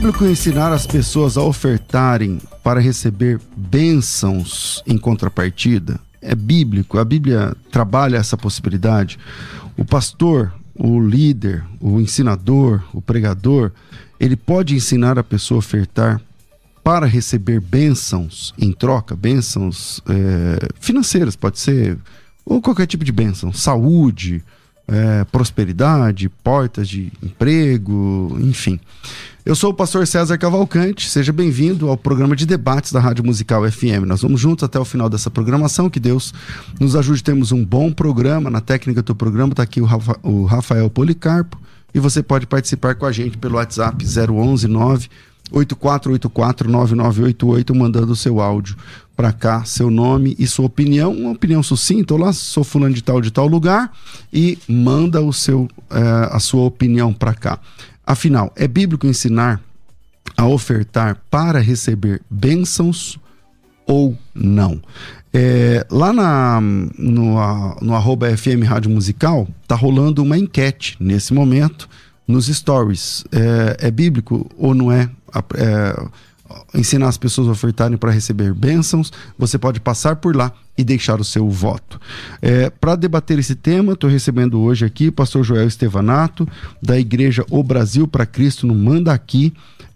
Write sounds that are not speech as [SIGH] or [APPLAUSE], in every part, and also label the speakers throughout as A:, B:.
A: Bíblico ensinar as pessoas a ofertarem para receber bênçãos em contrapartida? É bíblico, a Bíblia trabalha essa possibilidade. O pastor, o líder, o ensinador, o pregador, ele pode ensinar a pessoa a ofertar para receber bênçãos em troca, bênçãos é, financeiras, pode ser, ou qualquer tipo de bênção, saúde, é, prosperidade, portas de emprego, enfim. Eu sou o pastor César Cavalcante, seja bem-vindo ao programa de debates da Rádio Musical FM. Nós vamos juntos até o final dessa programação, que Deus nos ajude. Temos um bom programa, na técnica do programa está aqui o, Rafa, o Rafael Policarpo, e você pode participar com a gente pelo WhatsApp 011 9 8484-9988, mandando o seu áudio para cá, seu nome e sua opinião, uma opinião sucinta. Olá, sou fulano de tal de tal lugar e manda o seu, eh, a sua opinião para cá. Afinal, é bíblico ensinar a ofertar para receber bênçãos ou não? É, lá na, no, no arroba FM Rádio Musical, tá rolando uma enquete nesse momento nos stories. É, é bíblico ou não é, é ensinar as pessoas a ofertarem para receber bênçãos? Você pode passar por lá e deixar o seu voto. É, para debater esse tema, estou recebendo hoje aqui o pastor Joel Estevanato, da Igreja O Brasil para Cristo no Manda Aqui.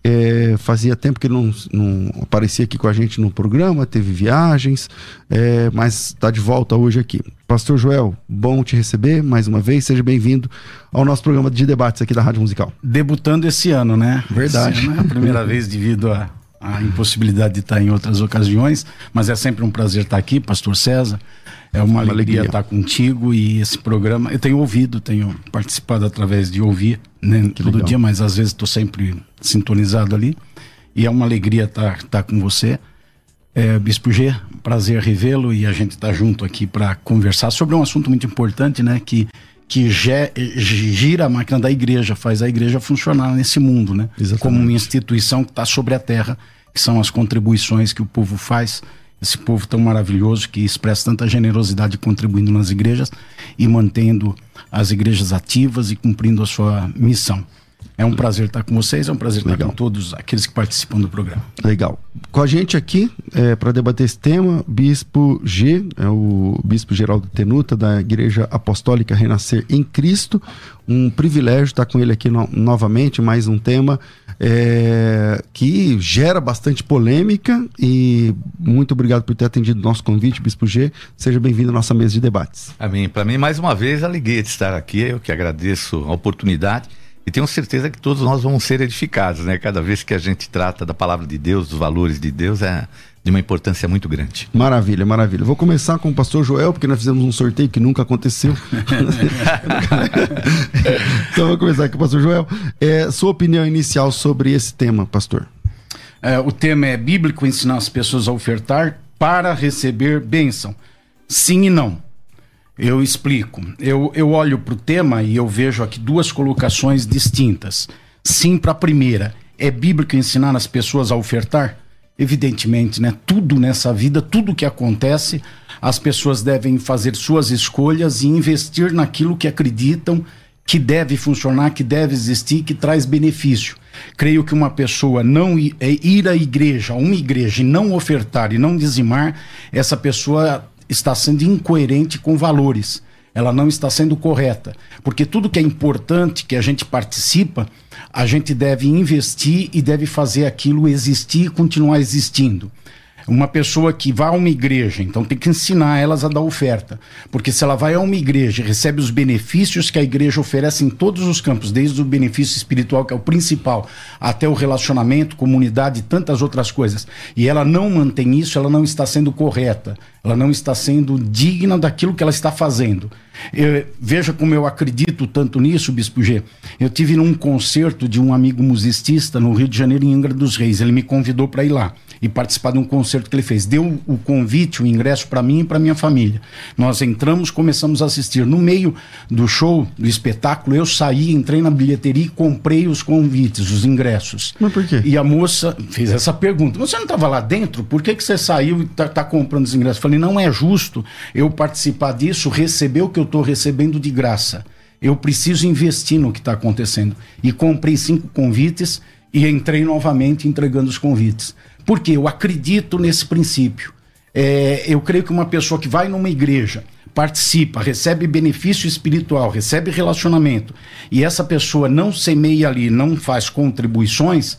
A: É, fazia tempo que ele não, não, aparecia aqui com a gente no programa, teve viagens, é, mas está de volta hoje aqui. Pastor Joel, bom te receber mais uma vez, seja bem-vindo ao nosso programa de debates aqui da Rádio Musical.
B: Debutando esse ano, né?
A: Verdade.
B: Ano é a primeira vez devido a, a impossibilidade de estar em outras ocasiões, mas é sempre um prazer estar aqui, Pastor César. É uma, uma alegria, alegria, estar contigo e esse programa. Eu tenho ouvido, tenho participado através de ouvir, né, todo legal. dia, mas às vezes estou sempre sintonizado ali. E é uma alegria estar, estar com você. É, Bispo G, prazer revê-lo e a gente está junto aqui para conversar sobre um assunto muito importante, né? Que que gira a máquina da igreja, faz a igreja funcionar nesse mundo, né? Exatamente. Como uma instituição que está sobre a terra, que são as contribuições que o povo faz, esse povo tão maravilhoso que expressa tanta generosidade contribuindo nas igrejas e mantendo as igrejas ativas e cumprindo a sua missão. É um prazer estar com vocês, é um prazer Legal. estar com todos aqueles que participam do programa.
A: Legal. Com a gente aqui, é, para debater esse tema, Bispo G, é o Bispo Geraldo Tenuta, da Igreja Apostólica Renascer em Cristo. Um privilégio estar com ele aqui no, novamente, mais um tema é, que gera bastante polêmica. E muito obrigado por ter atendido o nosso convite, Bispo G. Seja bem-vindo à nossa mesa de debates.
C: Amém. Para mim, mais uma vez, alegria de estar aqui. Eu que agradeço a oportunidade e tenho certeza que todos nós vamos ser edificados, né? Cada vez que a gente trata da palavra de Deus, dos valores de Deus, é de uma importância muito grande.
A: Maravilha, maravilha. Vou começar com o pastor Joel, porque nós fizemos um sorteio que nunca aconteceu. [LAUGHS] então vou começar com o pastor Joel. É, sua opinião inicial sobre esse tema, pastor?
B: É, o tema é bíblico ensinar as pessoas a ofertar para receber bênção. Sim e não. Eu explico. Eu, eu olho para o tema e eu vejo aqui duas colocações distintas. Sim, para a primeira, é bíblico ensinar as pessoas a ofertar? Evidentemente, né? Tudo nessa vida, tudo que acontece, as pessoas devem fazer suas escolhas e investir naquilo que acreditam que deve funcionar, que deve existir, que traz benefício. Creio que uma pessoa não ir, é ir à igreja, uma igreja, e não ofertar e não dizimar, essa pessoa está sendo incoerente com valores. Ela não está sendo correta. Porque tudo que é importante, que a gente participa, a gente deve investir e deve fazer aquilo existir e continuar existindo. Uma pessoa que vai a uma igreja, então tem que ensinar elas a dar oferta. Porque se ela vai a uma igreja e recebe os benefícios que a igreja oferece em todos os campos, desde o benefício espiritual, que é o principal, até o relacionamento, comunidade e tantas outras coisas, e ela não mantém isso, ela não está sendo correta, ela não está sendo digna daquilo que ela está fazendo. Eu, veja como eu acredito tanto nisso, Bispo G. Eu tive num concerto de um amigo musicista no Rio de Janeiro, em Angra dos Reis. Ele me convidou para ir lá e participar de um concerto que ele fez. Deu o convite, o ingresso para mim e para minha família. Nós entramos, começamos a assistir. No meio do show, do espetáculo, eu saí, entrei na bilheteria e comprei os convites, os ingressos.
A: Mas por quê?
B: E a moça fez essa pergunta: Você não estava lá dentro? Por que, que você saiu e está tá comprando os ingressos? Eu falei: Não é justo eu participar disso, receber o que eu estou recebendo de graça. Eu preciso investir no que está acontecendo. E comprei cinco convites e entrei novamente entregando os convites. Porque eu acredito nesse princípio. É, eu creio que uma pessoa que vai numa igreja, participa, recebe benefício espiritual, recebe relacionamento, e essa pessoa não semeia ali, não faz contribuições,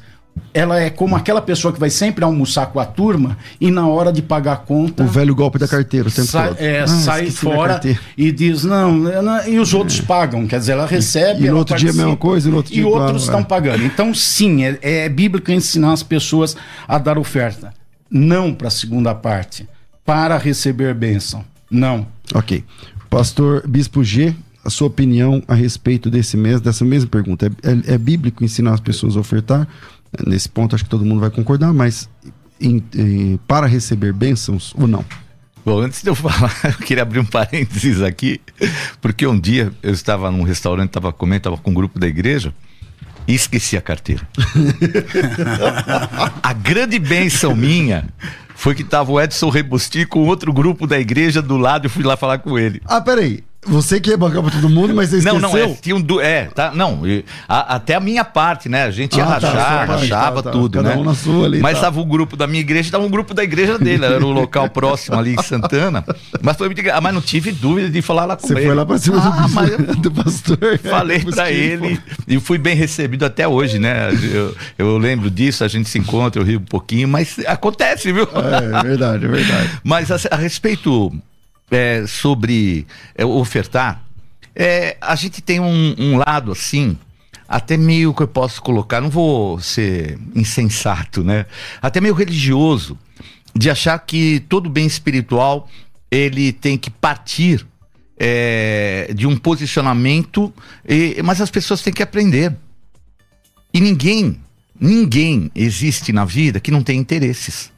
B: ela é como aquela pessoa que vai sempre almoçar com a turma e na hora de pagar a conta.
A: O velho golpe da carteira, o tempo
B: sai,
A: todo.
B: É, ah, sai fora e diz: não, não, e os outros é. pagam. Quer dizer, ela recebe.
A: E,
B: e
A: no outro dia a mesma coisa, e no outro dia.
B: E outros estão é. pagando. Então, sim, é, é bíblico ensinar as pessoas a dar oferta. Não para a segunda parte, para receber bênção. Não.
A: Ok. Pastor Bispo G, a sua opinião a respeito desse mês, dessa mesma pergunta. É, é, é bíblico ensinar as pessoas a ofertar? Nesse ponto, acho que todo mundo vai concordar, mas em, em, para receber bênçãos ou não?
C: Bom, antes de eu [LAUGHS] falar, eu queria abrir um parênteses aqui, porque um dia eu estava num restaurante, estava comendo, estava com um grupo da igreja e esqueci a carteira. [LAUGHS] a grande bênção minha foi que estava o Edson Rebusti com outro grupo da igreja do lado e fui lá falar com ele.
A: Ah, peraí. Você que ia bancar pra todo mundo, mas você esqueceu?
C: Não, não, é, tinha um é, tá, não, a, até a minha parte, né, a gente ia ah, rachar, tá, rachava tá, tá, tudo, né,
A: um ali,
C: mas estava o grupo da minha igreja, estava um grupo da igreja dele, era o local próximo ali em Santana, mas foi ah, mas não tive dúvida de falar lá com
A: você
C: ele.
A: Você foi lá pra cima ah, do, mas do pastor.
C: Falei pra ele e fui bem recebido até hoje, né, eu, eu lembro disso, a gente se encontra, eu rio um pouquinho, mas acontece, viu?
A: É, é verdade, é verdade.
C: mas a, a respeito é, sobre é, ofertar, é, a gente tem um, um, lado assim, até meio que eu posso colocar, não vou ser insensato, né? Até meio religioso, de achar que todo bem espiritual ele tem que partir é, de um posicionamento, e, mas as pessoas têm que aprender. E ninguém, ninguém existe na vida que não tem interesses.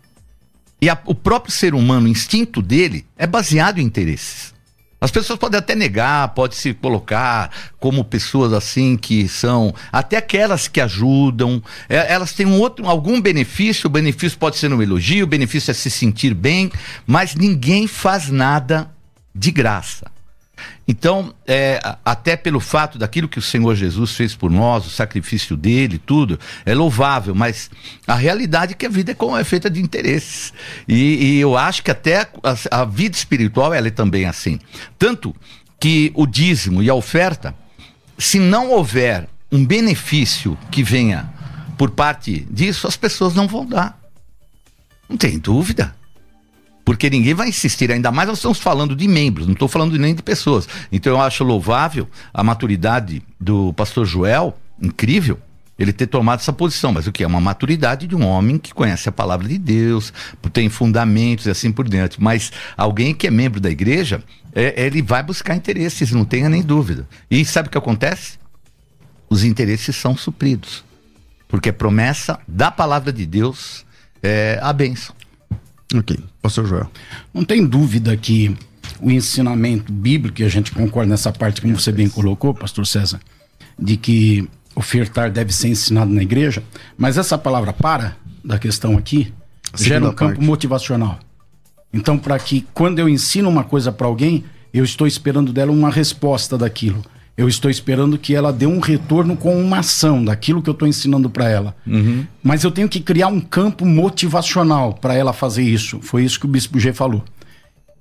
C: E a, o próprio ser humano, o instinto dele, é baseado em interesses. As pessoas podem até negar, pode se colocar como pessoas assim que são, até aquelas que ajudam, é, elas têm um outro, algum benefício, o benefício pode ser um elogio, o benefício é se sentir bem, mas ninguém faz nada de graça. Então, é, até pelo fato daquilo que o Senhor Jesus fez por nós, o sacrifício dele, tudo, é louvável, mas a realidade é que a vida é, é feita de interesses. E, e, eu acho que até a, a vida espiritual ela é também assim. Tanto que o dízimo e a oferta, se não houver um benefício que venha por parte disso, as pessoas não vão dar. Não tem dúvida. Porque ninguém vai insistir, ainda mais nós estamos falando de membros, não estou falando nem de pessoas. Então eu acho louvável a maturidade do pastor Joel, incrível, ele ter tomado essa posição, mas o que é uma maturidade de um homem que conhece a palavra de Deus, tem fundamentos e assim por diante. Mas alguém que é membro da igreja, é, ele vai buscar interesses, não tenha nem dúvida. E sabe o que acontece? Os interesses são supridos, porque promessa da palavra de Deus é a bênção.
A: Ok, pastor Joel.
B: Não tem dúvida que o ensinamento bíblico, e a gente concorda nessa parte, como você bem colocou, pastor César, de que ofertar deve ser ensinado na igreja, mas essa palavra para da questão aqui gera um campo parte. motivacional. Então, para que quando eu ensino uma coisa para alguém, eu estou esperando dela uma resposta daquilo. Eu estou esperando que ela dê um retorno com uma ação daquilo que eu estou ensinando para ela. Uhum. Mas eu tenho que criar um campo motivacional para ela fazer isso. Foi isso que o Bispo G falou.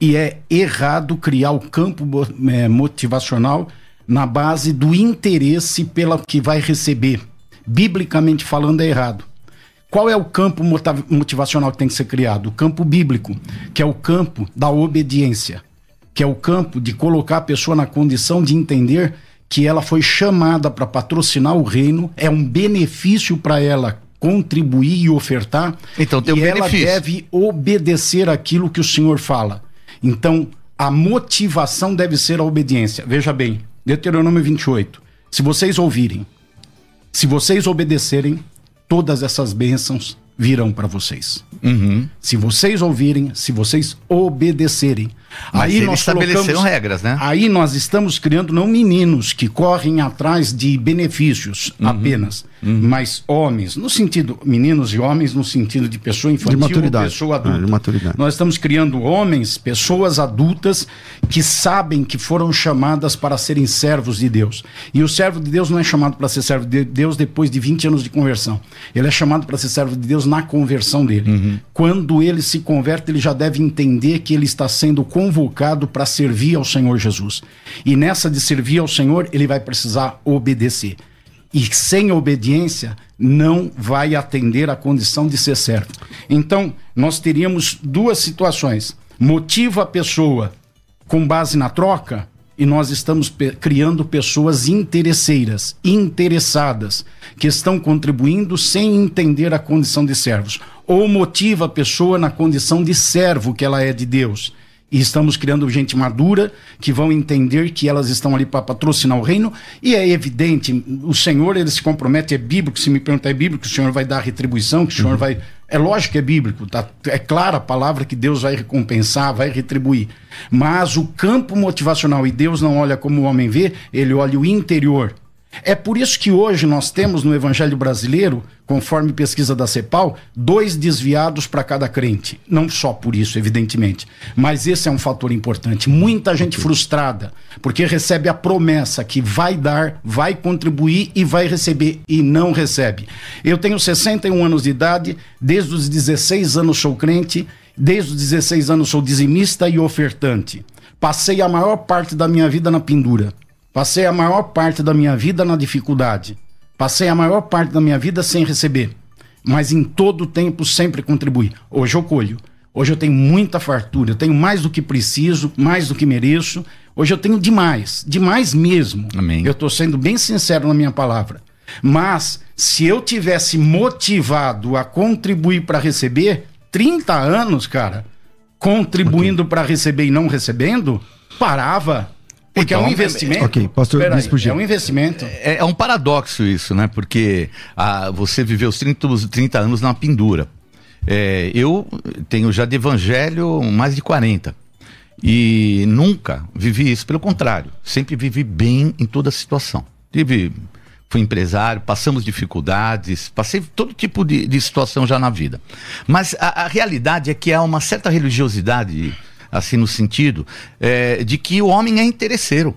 B: E é errado criar o campo é, motivacional na base do interesse pela que vai receber. Biblicamente falando, é errado. Qual é o campo motivacional que tem que ser criado? O campo bíblico, que é o campo da obediência, que é o campo de colocar a pessoa na condição de entender que ela foi chamada para patrocinar o reino, é um benefício para ela contribuir e ofertar.
C: Então tem um
B: e
C: benefício.
B: ela deve obedecer aquilo que o Senhor fala. Então, a motivação deve ser a obediência. Veja bem, Deuteronômio 28. Se vocês ouvirem, se vocês obedecerem, todas essas bênçãos virão para vocês.
C: Uhum.
B: Se vocês ouvirem, se vocês obedecerem.
C: Mas
B: aí
C: eles
B: nós
C: estabeleceram regras, né?
B: Aí nós estamos criando não meninos que correm atrás de benefícios
C: Uhum.
B: apenas, mas homens, no sentido meninos e homens no sentido de pessoa infantil,
A: De maturidade.
B: pessoa adulta.
A: É, de maturidade.
B: Nós estamos criando homens, pessoas adultas que sabem que foram chamadas para serem servos de Deus. E o servo de Deus não é chamado para ser servo de Deus depois de 20 anos de conversão. Ele é chamado para ser servo de Deus na conversão dele. Quando ele se converte, ele já deve entender que ele está sendo convocado para servir ao Senhor Jesus. E nessa de servir ao Senhor, ele vai precisar obedecer. E sem obediência, não vai atender a condição de ser servo. Então, nós teríamos duas situações. Motiva a pessoa com base na troca, e nós estamos pe- criando pessoas interesseiras, interessadas, que estão contribuindo sem entender a condição de servos. Ou motiva a pessoa na condição de servo que ela é de Deus. E estamos criando gente madura que vão entender que elas estão ali para patrocinar o reino. E é evidente, o Senhor ele se compromete, é bíblico. Se me perguntar, é bíblico o Senhor vai dar retribuição, que o Senhor vai. É lógico que é bíblico, tá? é clara a palavra que Deus vai recompensar, vai retribuir. Mas o campo motivacional, e Deus não olha como o homem vê, ele olha o interior. É por isso que hoje nós temos no Evangelho brasileiro, conforme pesquisa da CEPAL, dois desviados para cada crente. Não só por isso, evidentemente, mas esse é um fator importante. Muita gente frustrada, porque recebe a promessa que vai dar, vai contribuir e vai receber, e não recebe. Eu tenho 61 anos de idade, desde os 16 anos sou crente, desde os 16 anos sou dizimista e ofertante. Passei a maior parte da minha vida na pendura. Passei a maior parte da minha vida na dificuldade. Passei a maior parte da minha vida sem receber. Mas em todo o tempo sempre contribuí. Hoje eu colho. Hoje eu tenho muita fartura. Eu tenho mais do que preciso, mais do que mereço. Hoje eu tenho demais. Demais mesmo.
C: Amém.
B: Eu estou sendo bem sincero na minha palavra. Mas se eu tivesse motivado a contribuir para receber, 30 anos, cara, contribuindo para receber e não recebendo, parava. Porque é um
C: Então,
B: investimento.
A: ok, pastor
B: Peraí. É um investimento.
C: É, é um paradoxo isso, né? Porque ah, você viveu os 30, os 30 anos na pendura. É, eu tenho já de evangelho mais de 40. E nunca vivi isso, pelo contrário, sempre vivi bem em toda situação. Tive, fui empresário, passamos dificuldades, passei todo tipo de, de situação já na vida. Mas a, a realidade é que há uma certa religiosidade, assim, no sentido é, de que o homem é interesseiro.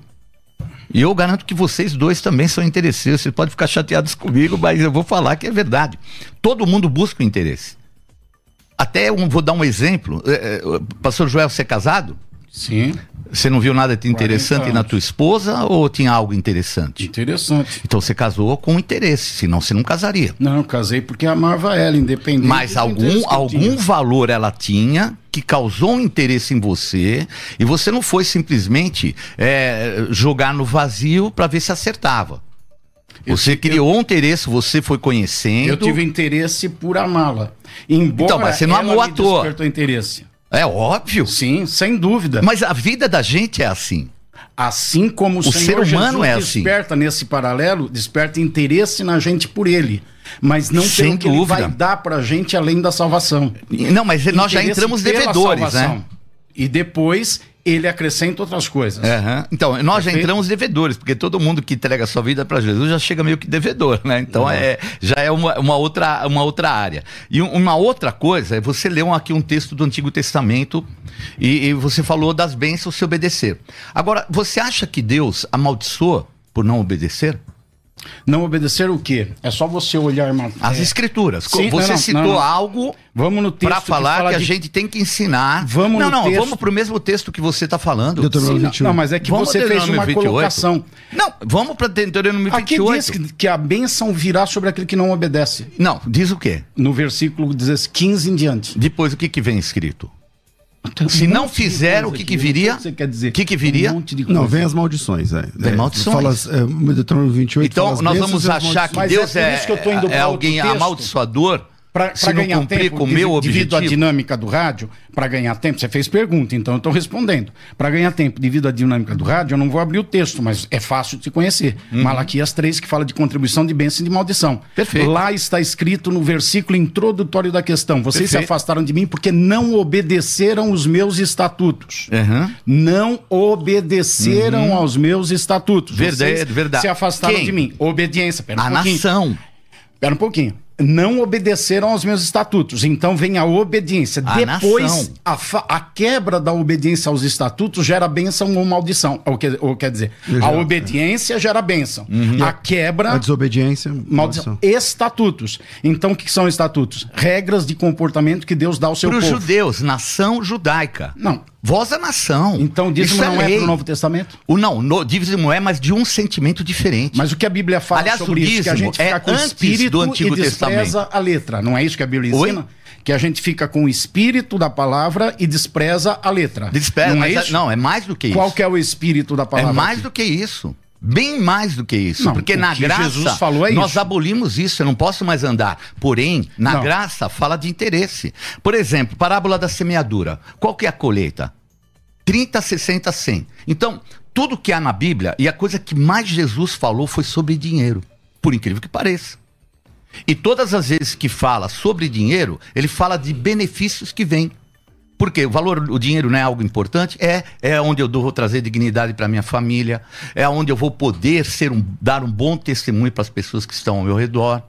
C: E eu garanto que vocês dois também são interesseiros. Vocês podem ficar chateados comigo, mas eu vou falar que é verdade. Todo mundo busca o interesse. Até um, vou dar um exemplo. É, é, pastor Joel, você é casado?
B: Sim.
C: Você não viu nada de
B: 40
C: interessante na tua esposa ou tinha algo interessante?
B: Interessante.
C: Então você casou com interesse, senão você não casaria.
B: Não, eu casei porque amava ela, independente.
C: Mas algum,
B: eu
C: algum valor ela tinha que causou um interesse em você e você não foi simplesmente é, jogar no vazio para ver se acertava.
B: Eu
C: Você
B: tive-
C: criou um interesse, você foi conhecendo.
B: Eu tive interesse por amá-la. Embora
C: Então, mas você não amou à toa.
B: despertou interesse.
C: É óbvio.
B: Sim, sem dúvida.
C: Mas a vida da gente é assim.
B: Assim como o,
C: O ser humano
B: Jesus
C: é assim.
B: desperta nesse paralelo, desperta interesse na gente por ele. Mas não
C: Sem
B: pelo que ele vai dar pra gente além da salvação.
C: Não, mas nós já entramos devedores,
B: salvação.
C: né?
B: E depois ele acrescenta outras coisas.
C: Aham. Então, nós já
B: Perfeito.
C: entramos devedores, porque todo mundo que entrega sua vida para Jesus já chega meio que devedor, né? Então é, já é uma, uma outra, uma outra área. E um- uma outra coisa é você leu aqui um texto do Antigo Testamento e, e você falou das bênçãos se obedecer. Agora, você acha que Deus amaldiçoa por não obedecer?
B: Não obedecer o quê? É só você olhar uma,
C: As
B: é,
C: escrituras.
B: Sim,
C: você
B: não, não,
C: citou
B: não, não.
C: algo
B: Vamos no texto
C: para falar que,
B: fala
C: a
B: de-
C: gente tem que ensinar.
B: Vamos
C: não,
B: no
C: não,
B: texto.
C: vamos pro mesmo texto que você está falando.
A: Deuteronômio
B: Sim, não,
A: 21.
B: não, mas é que
C: Vamos
B: você fez uma
C: 28.
B: colocação.
C: Não, vamos para Deuteronômio
B: Aqui
C: 28.
B: diz que, que a bênção virá sobre aquele que não obedece.
C: Não, diz o quê?
B: No versículo 15 em diante.
C: Depois o que, que vem escrito?
B: Tem
C: Se
B: um
C: não fizer, o que que viria?
B: O que você quer dizer?
C: O que que viria?
B: Um monte de
A: Não, vem as maldições. É.
C: Vem
A: É,
C: maldições.
A: É, Deuteronômio 28
C: Então nós vamos achar que
B: é
C: Deus é,
B: isso que eu tô indo
C: é alguém amaldiçoador Se não
B: ganhar tempo,
C: com o meu
B: devido- devido à
C: objetivo.
B: dinâmica do rádio, para ganhar tempo, você fez pergunta, então eu estou respondendo. Para ganhar tempo, devido à dinâmica do rádio, eu não vou abrir o texto, mas é fácil de se conhecer. Malaquias 3, que fala de contribuição de bênção e de maldição.
C: Uhum. Perfeito.
B: Lá está escrito no versículo introdutório da questão: Vocês se
C: Perfeito.
B: afastaram de mim porque não obedeceram os meus estatutos.
C: Aham.
B: Não obedeceram aos meus estatutos.
C: Uhum. Verdade,
B: Vocês
C: verdade.
B: Se afastaram
C: Quem?
B: de mim. Obediência. Pera um
C: A
B: pouquinho.
C: nação.
B: Espera um pouquinho. Não obedeceram aos meus estatutos. Então vem a obediência.
C: A
B: Depois, a, a quebra da obediência aos estatutos gera bênção ou maldição. Ou, que- ou quer dizer, a
A: Gera,
B: obediência gera bênção. A quebra.
A: A desobediência,
B: Maldição. Estatutos. Então, o que são estatutos? Regras de comportamento que Deus dá ao seu
C: Para os
B: povo.
C: judeus, nação judaica.
B: Não.
C: Voz da nação.
B: Então, dízimo
C: Isso
B: não é
C: lei.
B: para o Novo Testamento?
C: O não, no, dízimo é, mas de um sentimento diferente.
B: Mas o que a Bíblia fala
C: Aliás,
B: sobre
C: o
B: isso, que a gente fica
C: é
B: com o
C: antes
B: espírito
C: do Antigo
B: e despreza
C: Testamento.
B: a letra. Não é isso que a Bíblia
C: Oi?
B: ensina? Que a gente fica com o espírito da palavra e despreza a letra.
C: Despera,
B: não é
C: é-
B: isso?
C: não, é mais do que
B: Qual
C: isso.
B: que é o espírito da
C: É
B: palavra?
C: mais
B: aqui?
C: do que isso. Bem mais do que isso.
B: Não,
C: porque na graça,
B: é
C: nós
B: isso.
C: abolimos isso, eu não posso mais andar. Porém, na
B: Não.
C: graça, fala de interesse. Por exemplo, parábola da semeadura. Qual que é a colheita? 30, 60, 100. Então, tudo que há na Bíblia, e a coisa que mais Jesus falou foi sobre dinheiro. Por incrível que pareça. E todas as vezes que fala sobre dinheiro, ele fala de benefícios que vêm. Porque o valor, o dinheiro não é algo importante, é, é onde eu vou trazer dignidade para minha família, é onde eu vou poder ser um, dar um bom testemunho para as pessoas que estão ao meu redor.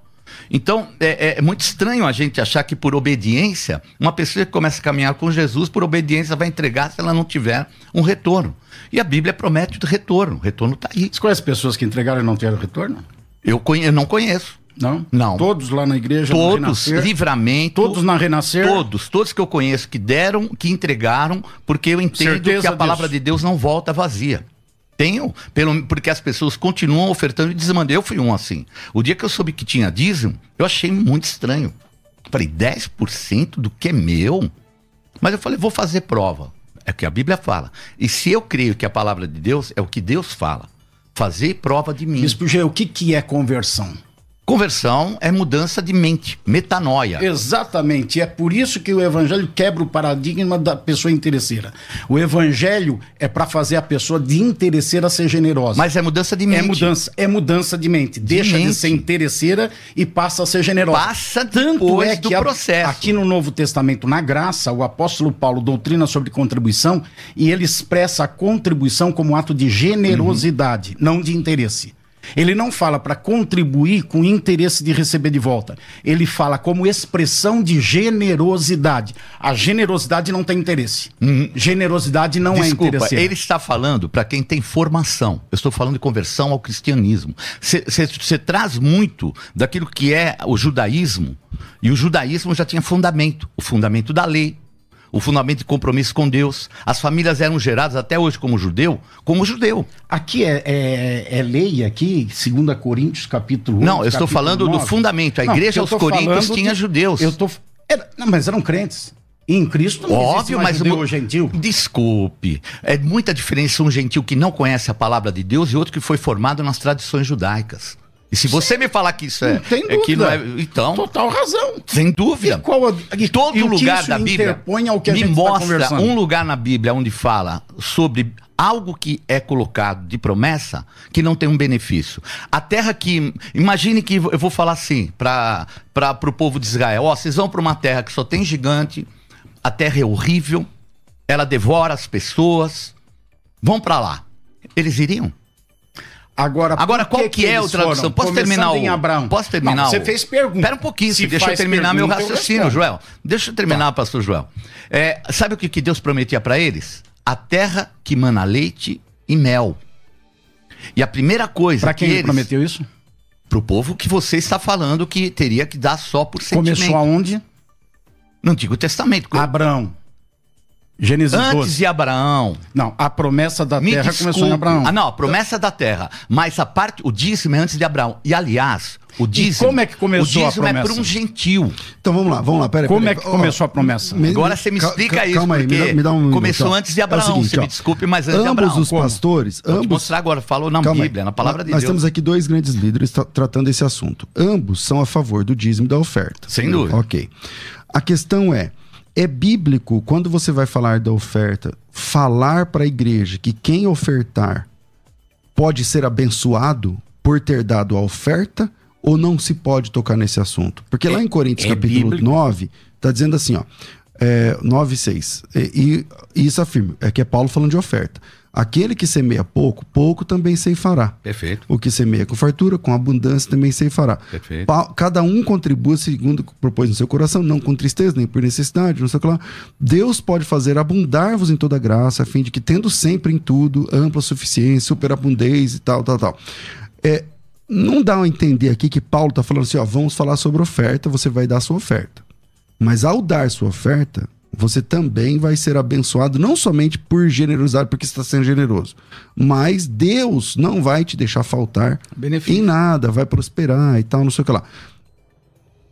C: Então, é, é muito estranho a gente achar que por obediência, uma pessoa que começa a caminhar com Jesus, por obediência, vai entregar se ela não tiver um retorno. E a Bíblia promete o retorno. O retorno está aí.
B: Você conhece pessoas que entregaram e não tiveram retorno?
C: Eu, conhe- eu não conheço.
B: Não?
C: Não.
B: Todos lá na igreja,
C: Todos,
B: Renascer?
C: livramento.
B: Todos na Renascer?
C: Todos, todos que eu conheço que deram, que entregaram, porque eu entendo
B: Certeza
C: que a palavra
B: disso.
C: de Deus não volta vazia. Tenho, pelo, porque as pessoas continuam ofertando e dizimando. Eu fui um assim. O dia que eu soube que tinha dízimo, eu achei muito estranho. Falei, 10% do que é meu? Mas eu falei, vou fazer prova. É o que a Bíblia fala. E se eu creio que a palavra de Deus é o que Deus fala, fazer prova de mim.
B: Bispo G, o que, que é conversão?
C: Conversão é mudança de mente, metanoia.
B: Exatamente. É por isso que o evangelho quebra o paradigma da pessoa interesseira. O evangelho é para fazer a pessoa de interesseira ser generosa.
C: Mas é mudança de mente.
B: É mudança, é mudança de mente. Deixa de
C: mente.
B: ser interesseira e passa a ser generosa.
C: Passa
B: Tanto é
C: do
B: que a-
C: processo.
B: aqui no Novo Testamento, na graça, o apóstolo Paulo doutrina sobre contribuição e ele expressa a contribuição como ato de generosidade, não de interesse. Ele não fala para contribuir com interesse de receber de volta. Ele fala como expressão de generosidade. A generosidade não tem interesse. Generosidade não é
C: Desculpa,
B: interesseira.
C: ele está falando para quem tem formação. Eu estou falando de conversão ao cristianismo. Você traz muito daquilo que é o judaísmo, e o judaísmo já tinha fundamento o fundamento da lei, o fundamento de compromisso com Deus. As famílias eram geradas até hoje como judeu, como judeu.
B: Aqui é, é, é lei, aqui, 2 Coríntios, capítulo 8,
C: Não, eu estou falando do
B: 9.
C: fundamento. A
B: Não,
C: igreja aos Coríntios tinha
B: de-
C: judeus.
B: Eu tô, era- não, mas eram crentes. E em Cristo não
C: Óbvio, mas
B: judeu gentil.
C: Desculpe. É muita diferença um gentil que não conhece a palavra de Deus e outro que foi formado nas tradições judaicas. E se você me falar que isso é,
B: tem
C: é que não é,
B: dúvida.
C: então,
B: Total razão.
C: sem dúvida.
B: E qual a- e-
C: Todo
B: e
C: lugar da Bíblia
B: ao que
C: me
B: está
C: mostra
B: conversando?
C: um lugar na Bíblia onde fala sobre algo que é colocado de promessa que não tem um benefício. A terra que imagine que eu vou falar assim para para o povo de Israel, ó, vocês vão para uma terra que só tem gigante, a terra é horrível, ela devora as pessoas. Vão para lá. Eles iriam?
B: Agora,
C: Agora, qual que, é a
B: eles
C: tradução? Posso terminar o...
B: Abraão.
C: Posso terminar
B: Não,
C: o...
B: Você fez pergunta.
C: Espera um pouquinho,
B: Se
C: deixa eu terminar meu
B: pergunta, eu
C: raciocínio,
B: respondo.
C: Joel. Deixa eu terminar, pastor Joel. É, sabe o que, que Deus prometia para eles? A terra que mana leite e mel. E a primeira coisa
B: Pra quem
C: que
B: ele
C: eles...
B: prometeu isso?
C: Pro povo que você está falando que teria que dar só por sentimento.
B: Começou aonde?
C: No Antigo Testamento.
B: Abraão. Gênesis
C: Antes
B: 12.
C: de Abraão.
B: Não, a promessa da
C: Me
B: terra
C: desculpe.
B: começou em Abraão.
C: Ah, não, a promessa da terra. Mas a parte, o dízimo é antes de Abraão. E aliás, o dízimo.
B: como é que começou
C: O
B: a
C: dízimo é
B: promessa?
C: por um gentil.
A: Então vamos lá, vamos lá, peraí.
B: Como
A: peraí.
B: é que
A: Ó,
B: começou a promessa?
A: me-
C: Agora você me explica
A: cal-
C: isso,
A: Calma aí, me
C: porque
A: dá, me dá um
C: começou
A: minuto,
C: antes de
A: É o
C: Abraão,
A: seguinte,
C: você me
A: ó,
C: desculpe, mas antes de
A: ambos
C: Abraão.
A: os
C: Como?
A: pastores,
C: Vou te
A: ambos
C: mostrar agora, falou na
A: Calma aí.
C: Bíblia, na palavra de
A: Nós
C: Deus.
A: temos aqui dois grandes líderes tra- tratando esse assunto. Ambos são a favor do dízimo e da oferta.
C: Sem dúvida.
A: Ok. A questão é: é bíblico, quando você vai falar da oferta, falar para a igreja que quem ofertar pode ser abençoado por ter dado a oferta ou não se pode tocar nesse assunto? Porque lá em Coríntios,
B: é
A: capítulo
B: bíblico.
A: 9, está dizendo assim, ó. É, 9, 6. E, e isso afirma, é que é Paulo falando de oferta. Aquele que semeia pouco, pouco também ceifará.
C: Perfeito.
A: O que semeia com fartura, com abundância também ceifará.
C: Perfeito.
A: Pa- Cada um contribua segundo o que propôs no seu coração, não com tristeza, nem por necessidade, não sei o que lá. Deus pode fazer abundar-vos em toda graça, a fim de que, tendo sempre em tudo ampla suficiência, superabundez e tal, tal, tal. É, não dá a entender aqui que Paulo está falando assim, ó, vamos falar sobre oferta, você vai dar sua oferta. Mas ao dar sua oferta, você também vai ser abençoado, não somente por generosidade, porque você está sendo generoso, mas Deus não vai te deixar faltar
B: Benefício.
A: em nada, vai prosperar e tal, não sei o que lá.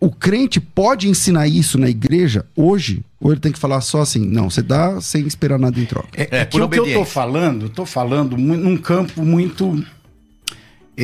A: O crente pode ensinar isso na igreja hoje? Ou ele tem que falar só assim, não, você dá sem esperar nada em troca?
B: É,
C: É,
B: é
C: por
B: que o que eu tô
C: obediência.
B: falando, eu tô falando num campo muito.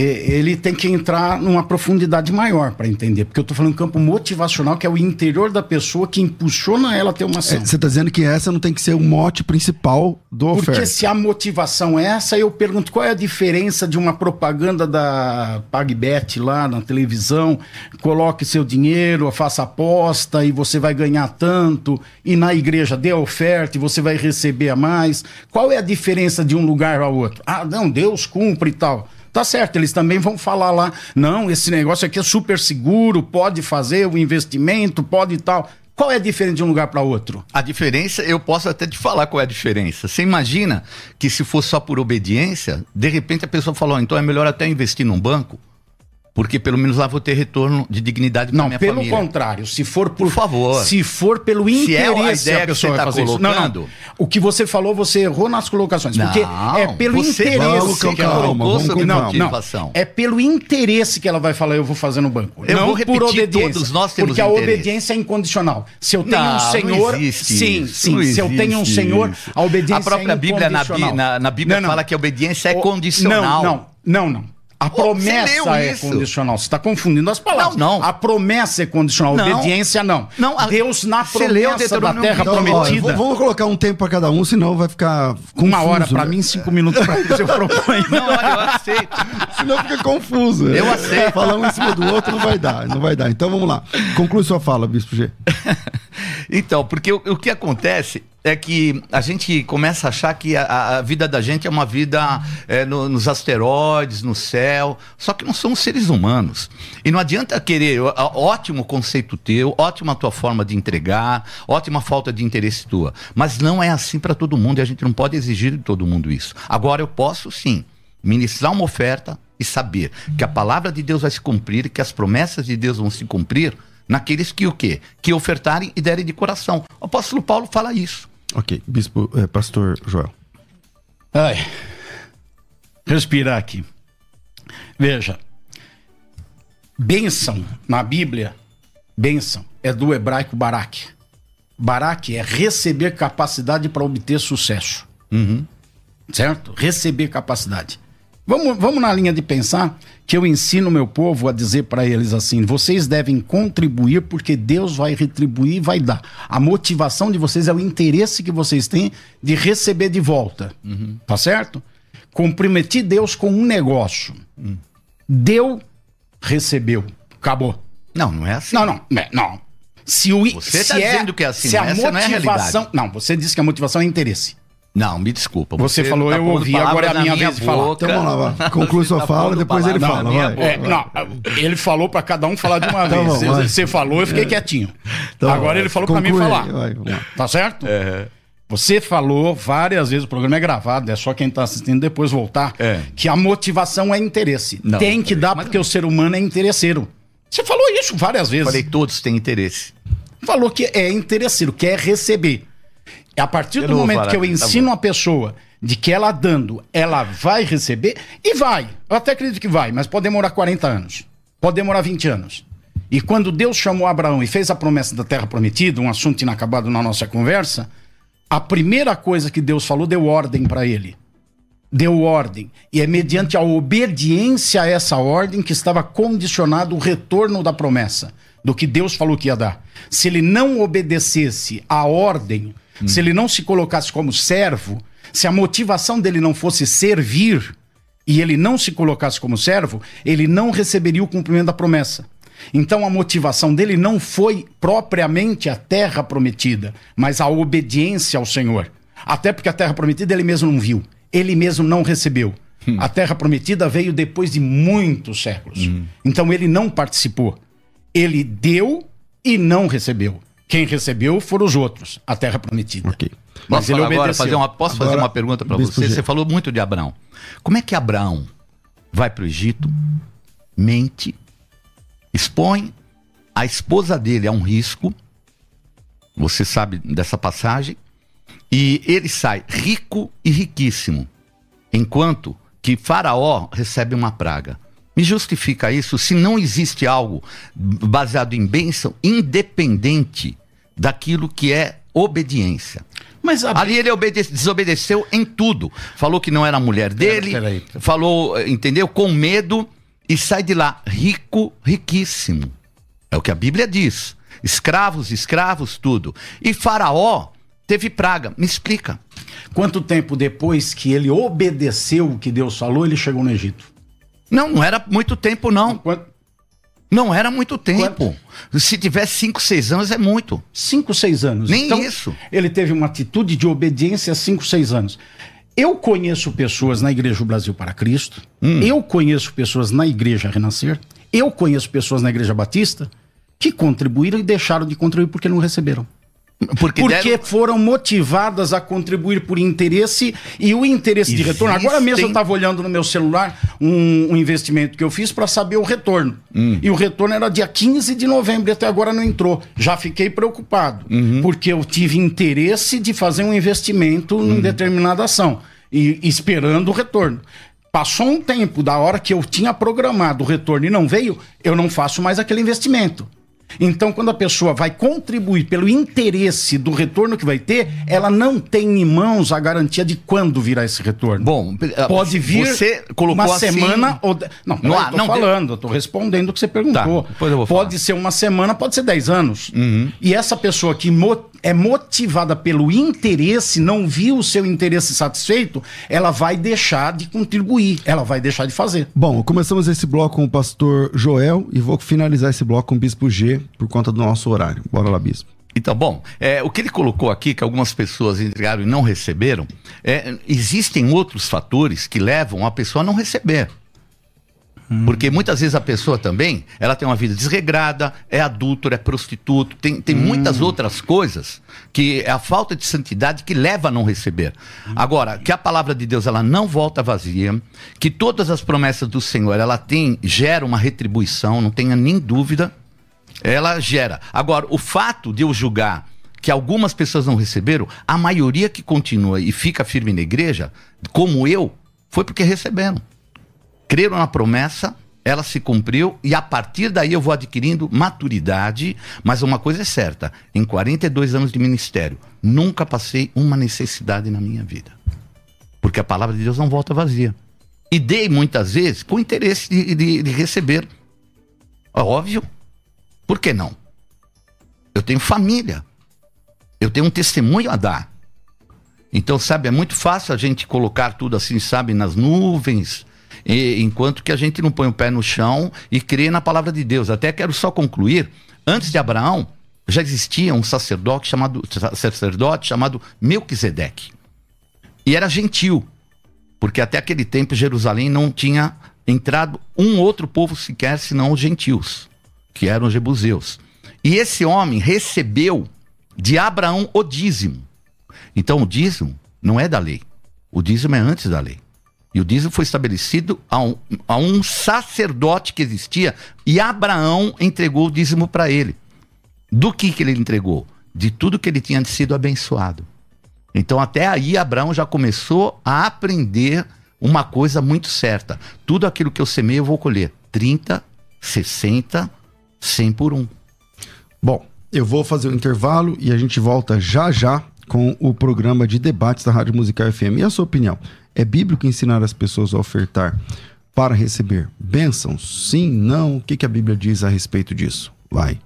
B: Ele tem que entrar numa profundidade maior para entender, porque eu tô falando campo motivacional, que é o interior da pessoa que impulsiona ela a ter uma ação.
A: É, você está dizendo que essa não tem que ser o mote principal do
B: Porque
A: oferta.
B: se a motivação é essa, eu pergunto qual é a diferença de uma propaganda da PagBet lá na televisão, coloque seu dinheiro, faça aposta e você vai ganhar tanto, e na igreja dê a oferta e você vai receber a mais. Qual é a diferença de um lugar ao outro? Ah, não, Deus cumpre e tal. Tá certo, eles também vão falar lá, não, esse negócio aqui é super seguro, pode fazer o investimento, pode tal. Qual é a diferença de um lugar para outro?
C: A diferença, eu posso até te falar qual é a diferença. Você imagina que se fosse só por obediência, de repente a pessoa falou, então é melhor até investir num banco, porque pelo menos lá vou ter retorno de dignidade para
B: Não,
C: minha
B: pelo
C: família.
B: contrário, se for por,
C: Por favor.
B: se for pelo
C: Se é a
B: interesse
C: ideia
B: a
C: que
B: pessoa
C: você
B: vai
C: tá
B: fazer isso. Não,
C: colocando.
B: não. O que você falou, você errou nas colocações, porque
C: Não,
B: é pelo
C: você-
B: interesse
A: Vamos
B: que ela
A: calma,
C: colocou
A: vamos
C: sobre
A: com
B: não, não. É pelo interesse que ela vai falar, eu vou fazer no banco.
C: Eu
B: não
C: vou repetir,
B: por obediência.
C: todos nós temos
B: Porque a
C: interesse.
B: obediência é incondicional. Se eu tenho
C: Não,
B: um
C: não
B: senhor. sim, sim.
C: não
B: Se eu tenho um senhor, a obediência
C: A própria
B: é
C: Bíblia, na,
B: incondicional.
C: na- na Bíblia
B: Não, não.
C: fala que a obediência é condicional.
B: Não, não, não, não. A
C: Pô,
B: promessa é
C: isso?
B: condicional. Você está confundindo as palavras.
C: Não, não.
B: A promessa é condicional.
C: Não.
B: obediência não.
C: Não, a-
B: Deus na
C: Você leu
B: promessa da terra
A: Então, ó,
B: prometida.
A: v- vamos colocar um tempo para cada um, senão vai ficar confuso,
B: Uma hora para
A: né?
B: mim, cinco minutos para você eu proponho.
C: Não, olha, eu aceito. [LAUGHS]
A: Senão fica confuso.
C: Eu aceito.
A: Falar um em cima do outro não vai dar, não vai dar. Então vamos lá. Conclui sua fala, Bispo G. [LAUGHS]
C: Então, porque o, o que acontece é que a gente começa a achar que a, a vida da gente é uma vida é, no- nos asteroides, no céu, só que não somos seres humanos. E não adianta querer, ó, ótimo conceito teu, ótima tua forma de entregar, ótima falta de interesse tua, mas não é assim para todo mundo e a gente não pode exigir de todo mundo isso. Agora eu posso sim ministrar uma oferta e saber que a palavra de Deus vai se cumprir, que as promessas de Deus vão se cumprir naqueles que o quê? Que ofertarem e derem de coração. O apóstolo Paulo fala isso.
A: Ok, Bispo, é, Pastor Joel.
B: Ai. Respirar aqui. Veja. Bênção na Bíblia, bênção, é do hebraico barak. Barak é receber capacidade para obter sucesso. Certo? Receber capacidade. Vamos, vamos na linha de pensar que eu ensino meu povo a dizer para eles assim: vocês devem contribuir porque Deus vai retribuir e vai dar. A motivação de vocês é o interesse que vocês têm de receber de volta. Tá certo? Comprometi Deus com um negócio. Deu, recebeu. Acabou.
C: Não, não é assim.
B: Não, não, não. Se o,
C: Você
B: se
C: tá dizendo que é assim,
B: se a
C: essa não é a
B: motivação, não, você disse que a motivação é interesse.
C: Não, me desculpa.
B: Você falou,
C: tá
B: eu ouvi, agora é a
C: na
B: minha vez de falar.
A: Então vamos lá, vai. Conclui sua
C: Você
A: fala, depois ele fala,
C: na minha
A: vai.
C: boca.
B: É, não, ele falou pra cada um falar de uma
A: Tá
B: vez. Você-
A: vai.
B: Você falou, eu fiquei quietinho.
A: Então,
B: Agora ele falou pra mim falar.
A: vai.
B: Tá certo? Você falou várias vezes, o programa é gravado, é só quem está assistindo depois voltar, é. que a motivação é interesse. Não, Tem que dar porque o ser humano é interesseiro. Você falou isso várias vezes.
C: Falei, todos têm interesse.
B: Falou que é interesseiro, quer receber. A partir do momento que eu tá ensino tá a pessoa de que ela dando, ela vai receber, e vai. Eu até acredito que vai, mas pode demorar 40 anos. Pode demorar 20 anos. E quando Deus chamou Abraão e fez a promessa da terra prometida, um assunto inacabado na nossa conversa, a primeira coisa que Deus falou deu ordem para ele. Deu ordem. E é mediante a obediência a essa ordem que estava condicionado o retorno da promessa, do que Deus falou que ia dar. Se ele não obedecesse à ordem, hum. se ele não se colocasse como servo, se a motivação dele não fosse servir e ele não se colocasse como servo, ele não receberia o cumprimento da promessa. Então a motivação dele não foi propriamente a terra prometida, mas a obediência ao Senhor. Até porque a terra prometida ele mesmo não viu, ele mesmo não recebeu. Hum. A terra prometida veio depois de muitos séculos. Hum. Então ele não participou. Ele deu e não recebeu. Quem recebeu foram os outros, a terra prometida.
C: Okay. Mas ele agora fazer uma, posso agora, fazer uma pergunta para você? Você falou muito de Abraão. Como é que Abraão vai para o Egito, mente, expõe a esposa dele a um risco. Você sabe dessa passagem. E ele sai rico e riquíssimo, enquanto que Faraó recebe uma praga. Me justifica isso se não existe algo baseado em bênção independente daquilo que é obediência. Mas a... ali ele desobedeceu em tudo. Falou que não era a mulher dele, pera, pera aí. falou, entendeu? Com medo e sai de lá rico, riquíssimo. É o que a Bíblia diz. Escravos, escravos, tudo. E Faraó teve praga. Me explica.
B: Quanto tempo depois que ele obedeceu o que Deus falou, ele chegou no Egito?
C: Não, não era muito tempo, não. Quanto... Não era muito tempo. Quanto? Se tivesse 5, 6 anos, é muito.
B: 5, 6 anos.
C: Nem então, isso.
B: Ele teve uma atitude de obediência há 5, 6 anos. Eu conheço pessoas na Igreja Brasil para Cristo, hum. eu conheço pessoas na Igreja Renascer, eu conheço pessoas na Igreja Batista que contribuíram e deixaram de contribuir porque não receberam. Porque, porque deram... foram motivadas a contribuir por interesse e o interesse Existem... de retorno. Agora mesmo eu estava olhando no meu celular um, um investimento que eu fiz para saber o retorno. Hum. E o retorno era dia 15 de novembro e até agora não entrou. Já fiquei preocupado, uhum. porque eu tive interesse de fazer um investimento uhum. em determinada ação e esperando o retorno. Passou um tempo da hora que eu tinha programado o retorno e não veio, eu não faço mais aquele investimento. Então, quando a pessoa vai contribuir pelo interesse do retorno que vai ter, ela não tem em mãos a garantia de quando virá esse retorno.
C: Bom, eh, pode vir
B: você colocou uma assim... semana ou não, não, não, não falando, eu tô respondendo o que você perguntou. Tá, pode falar. ser uma semana, pode ser dez anos. Uhum. E essa pessoa que é motivada pelo interesse, não viu o seu interesse satisfeito, ela vai deixar de contribuir, ela vai deixar de fazer.
A: Bom, começamos esse bloco com o pastor Joel e vou finalizar esse bloco com o bispo G por conta do nosso horário. Bora lá, bispo.
C: Então, bom, é, o que ele colocou aqui, que algumas pessoas entregaram e não receberam, é, existem outros fatores que levam a pessoa a não receber. Hum. Porque muitas vezes a pessoa também, ela tem uma vida desregrada, é adúltero, é prostituto, tem, tem hum. muitas outras coisas que é a falta de santidade que leva a não receber. Hum. Agora, que a palavra de Deus ela não volta vazia, que todas as promessas do Senhor, ela tem, gera uma retribuição, não tenha nem dúvida, ela gera. Agora, o fato de eu julgar que algumas pessoas não receberam, a maioria que continua e fica firme na igreja, como eu, foi porque receberam creram na promessa, ela se cumpriu e a partir daí eu vou adquirindo maturidade. Mas uma coisa é certa: em 42 anos de ministério, nunca passei uma necessidade na minha vida. Porque a palavra de Deus não volta vazia. E dei muitas vezes com interesse de, de, de receber. Óbvio. Por que não? Eu tenho família. Eu tenho um testemunho a dar. Então, sabe, é muito fácil a gente colocar tudo assim, sabe, nas nuvens e, enquanto que a gente não põe o pé no chão e crê na palavra de Deus. Até quero só concluir, antes de Abraão, já existia um sacerdote chamado, sacerdote chamado Melquisedeque. E era gentil, porque até aquele tempo Jerusalém não tinha entrado um outro povo sequer, senão os gentios, que eram os jebuseus. E esse homem recebeu de Abraão o dízimo. Então o dízimo não é da lei. O dízimo é antes da lei. E o dízimo foi estabelecido a um, a um sacerdote que existia e Abraão entregou o dízimo para ele. Do que, que ele entregou? De tudo que ele tinha sido abençoado. Então, até aí, Abraão já começou a aprender uma coisa muito certa: tudo aquilo que eu semeio, eu vou colher. 30, 60, 100 por um.
A: Bom, eu vou fazer o um intervalo e a gente volta já já com o programa de debates da Rádio Musical FM. E a sua opinião? É bíblico ensinar as pessoas a ofertar para receber bênçãos? Sim, não? O que, que a Bíblia diz a respeito disso? Vai.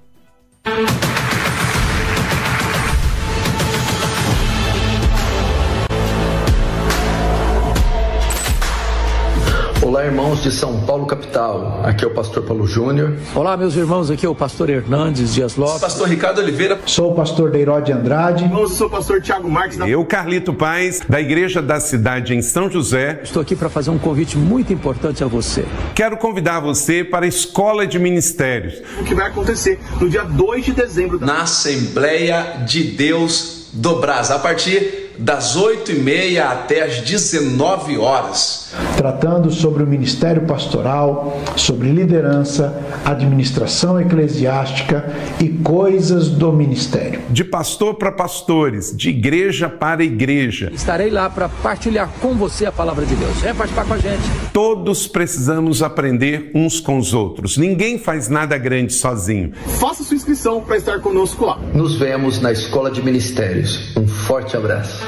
D: Olá, irmãos de São Paulo, capital. Aqui é o pastor Paulo Júnior.
E: Olá, meus irmãos. Aqui é o pastor Hernandes Dias Lopes.
F: Pastor Ricardo Oliveira.
G: Sou o pastor Deirode Andrade.
H: Eu sou o pastor Tiago Marques.
I: Eu, Carlito Paz, da Igreja da Cidade em São José.
E: Estou aqui para fazer um convite muito importante a você.
I: Quero convidar você para a Escola de Ministérios.
H: O que vai acontecer no dia 2 de dezembro.
F: Na Assembleia de Deus do Brás, a partir das 8h30 até as 19 horas.
G: Tratando sobre o ministério pastoral, sobre liderança, administração eclesiástica e coisas do ministério.
I: De pastor para pastores, de igreja para igreja.
E: Estarei lá para partilhar com você a palavra de Deus. Vem participar com a gente.
I: Todos precisamos aprender uns com os outros. Ninguém faz nada grande sozinho.
H: Faça sua inscrição para estar conosco lá.
D: Nos vemos na Escola de Ministérios. Um forte abraço.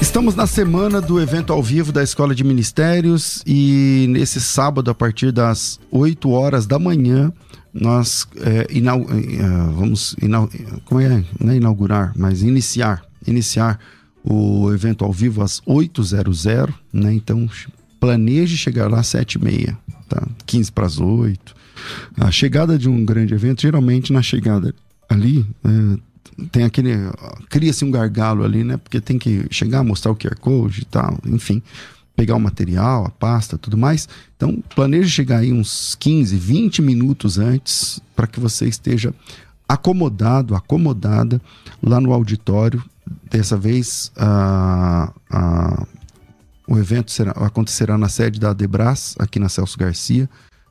A: Estamos na semana do evento ao vivo da Escola de Ministérios e nesse sábado, a partir das 8 horas da manhã, nós é, inau é, vamos inau como é? Não é inaugurar, mas iniciar, iniciar o evento ao vivo às 8h00, né? Então planeje chegar lá às 7h30, tá? 15 para as 8. A chegada de um grande evento, geralmente na chegada ali, é, tem aquele. Cria-se um gargalo ali, né? Porque tem que chegar, mostrar o QR Code e tal, enfim, pegar o material, a pasta, tudo mais. Então, planeje chegar aí uns 15, 20 minutos antes para que você esteja acomodado, acomodada lá no auditório. Dessa vez, a, a, o evento será, acontecerá na sede da Debras, aqui na Celso Garcia,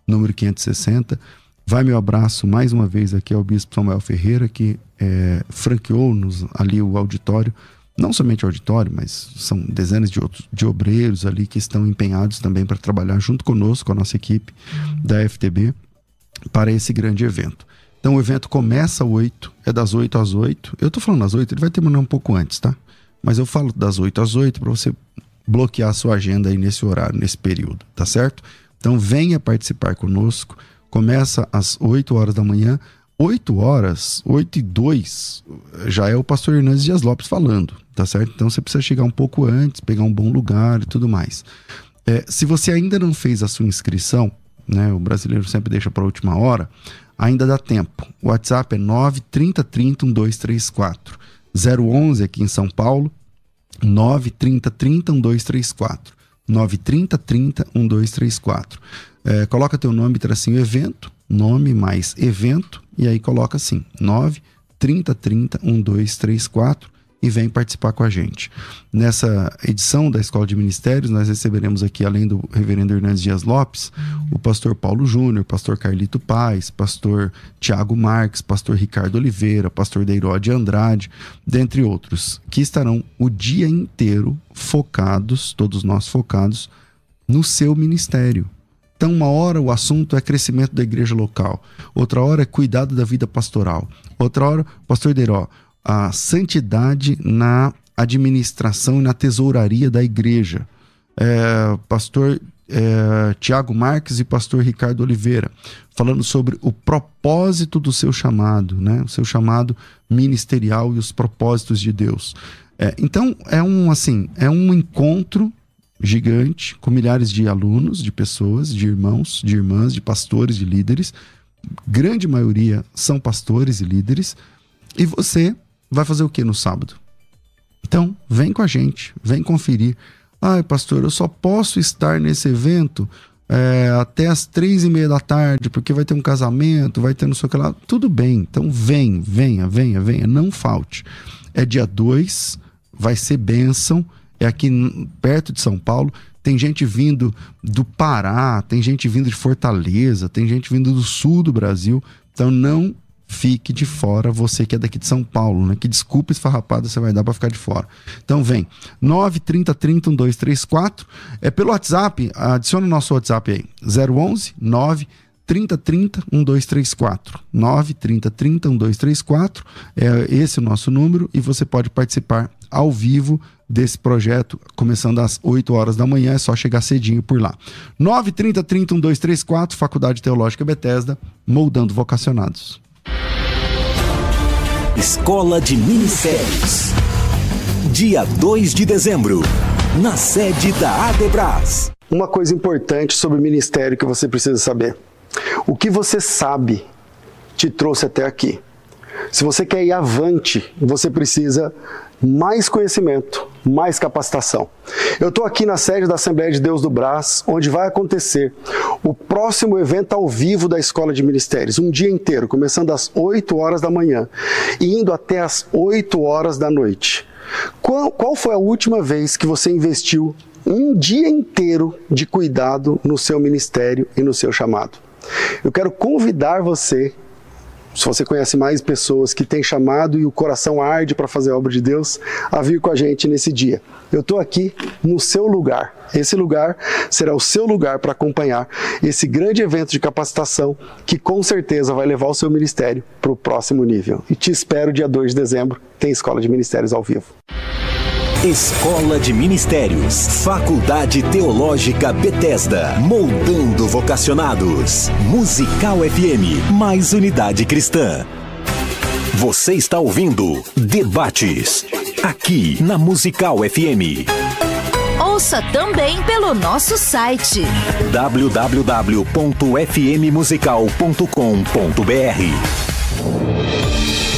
A: número 560. Vai meu abraço mais uma vez aqui ao Bispo Samuel Ferreira, que é, franqueou-nos ali o auditório, não somente o auditório, mas são dezenas de outros de obreiros ali que estão empenhados também para trabalhar junto conosco, com a nossa equipe da FTB, para esse grande evento. Então o evento começa às 8, é das 8 às 8. Eu estou falando às 8, ele vai terminar um pouco antes, tá? Mas eu falo das 8 às 8 para você bloquear a sua agenda aí nesse horário, nesse período, tá certo? Então venha participar conosco. Começa às 8 horas da manhã. 8 horas, 8 e 2, já é o pastor Hernandes Dias Lopes falando, tá certo? Então você precisa chegar um pouco antes, pegar um bom lugar e tudo mais. É, se você ainda não fez a sua inscrição, né, o brasileiro sempre deixa para a última hora, ainda dá tempo. O WhatsApp é 93030 1234. 011 aqui em São Paulo, 93030 1234. 93030 1234. É, coloca teu nome, tracinho evento, nome mais evento, e aí coloca assim, 9 30 30 1234 e vem participar com a gente. Nessa edição da Escola de Ministérios, nós receberemos aqui, além do reverendo Hernandes Dias Lopes, o pastor Paulo Júnior, pastor Carlito Paz, pastor Tiago Marques, pastor Ricardo Oliveira, pastor Deirode Andrade, dentre outros, que estarão o dia inteiro focados, todos nós focados, no seu ministério. Então, uma hora o assunto é crescimento da igreja local, outra hora é cuidado da vida pastoral, outra hora, pastor Deiró, a santidade na administração e na tesouraria da igreja. É, pastor é, Tiago Marques e pastor Ricardo Oliveira, falando sobre o propósito do seu chamado, né? o seu chamado ministerial e os propósitos de Deus. É, então, é um assim, é um encontro gigante, com milhares de alunos, de pessoas, de irmãos, de irmãs, de pastores, de líderes. Grande maioria são pastores e líderes. E você vai fazer o que no sábado? Então, vem com a gente, vem conferir. Ai, pastor, eu só posso estar nesse evento é, até as três e meia da tarde, porque vai ter um casamento, vai ter não sei o que lá. Tudo bem, então vem, venha, venha, venha, não falte. É dia 2, vai ser bênção é aqui perto de São Paulo. Tem gente vindo do Pará, tem gente vindo de Fortaleza, tem gente vindo do sul do Brasil. Então não fique de fora, você que é daqui de São Paulo, né? Que desculpa esfarrapada você vai dar para ficar de fora. Então vem, 930 30 1234, é pelo WhatsApp, adiciona o nosso WhatsApp aí, 011 9 30 30 1234. 9 30 30 1234 é esse o nosso número e você pode participar ao vivo desse projeto, começando às 8 horas da manhã, é só chegar cedinho por lá. 9 30 30 1234, Faculdade Teológica Bethesda, moldando vocacionados.
J: Escola de Ministérios. Dia 2 de dezembro, na sede da Adebras.
K: Uma coisa importante sobre o ministério que você precisa saber. O que você sabe te trouxe até aqui. Se você quer ir avante, você precisa mais conhecimento, mais capacitação. Eu estou aqui na sede da Assembleia de Deus do Brás, onde vai acontecer o próximo evento ao vivo da Escola de Ministérios, um dia inteiro, começando às 8 horas da manhã e indo até às 8 horas da noite. Qual, qual foi a última vez que você investiu um dia inteiro de cuidado no seu ministério e no seu chamado? Eu quero convidar você se você conhece mais pessoas que têm chamado e o coração arde para fazer a obra de Deus, a vir com a gente nesse dia. Eu estou aqui no seu lugar. Esse lugar será o seu lugar para acompanhar esse grande evento de capacitação que com certeza vai levar o seu ministério para o próximo nível. E te espero dia 2 de dezembro, tem Escola de Ministérios ao vivo.
J: Escola de Ministérios, Faculdade Teológica Bethesda, moldando vocacionados. Musical FM, mais unidade cristã. Você está ouvindo Debates, aqui na Musical FM.
L: Ouça também pelo nosso site
A: www.fmmusical.com.br.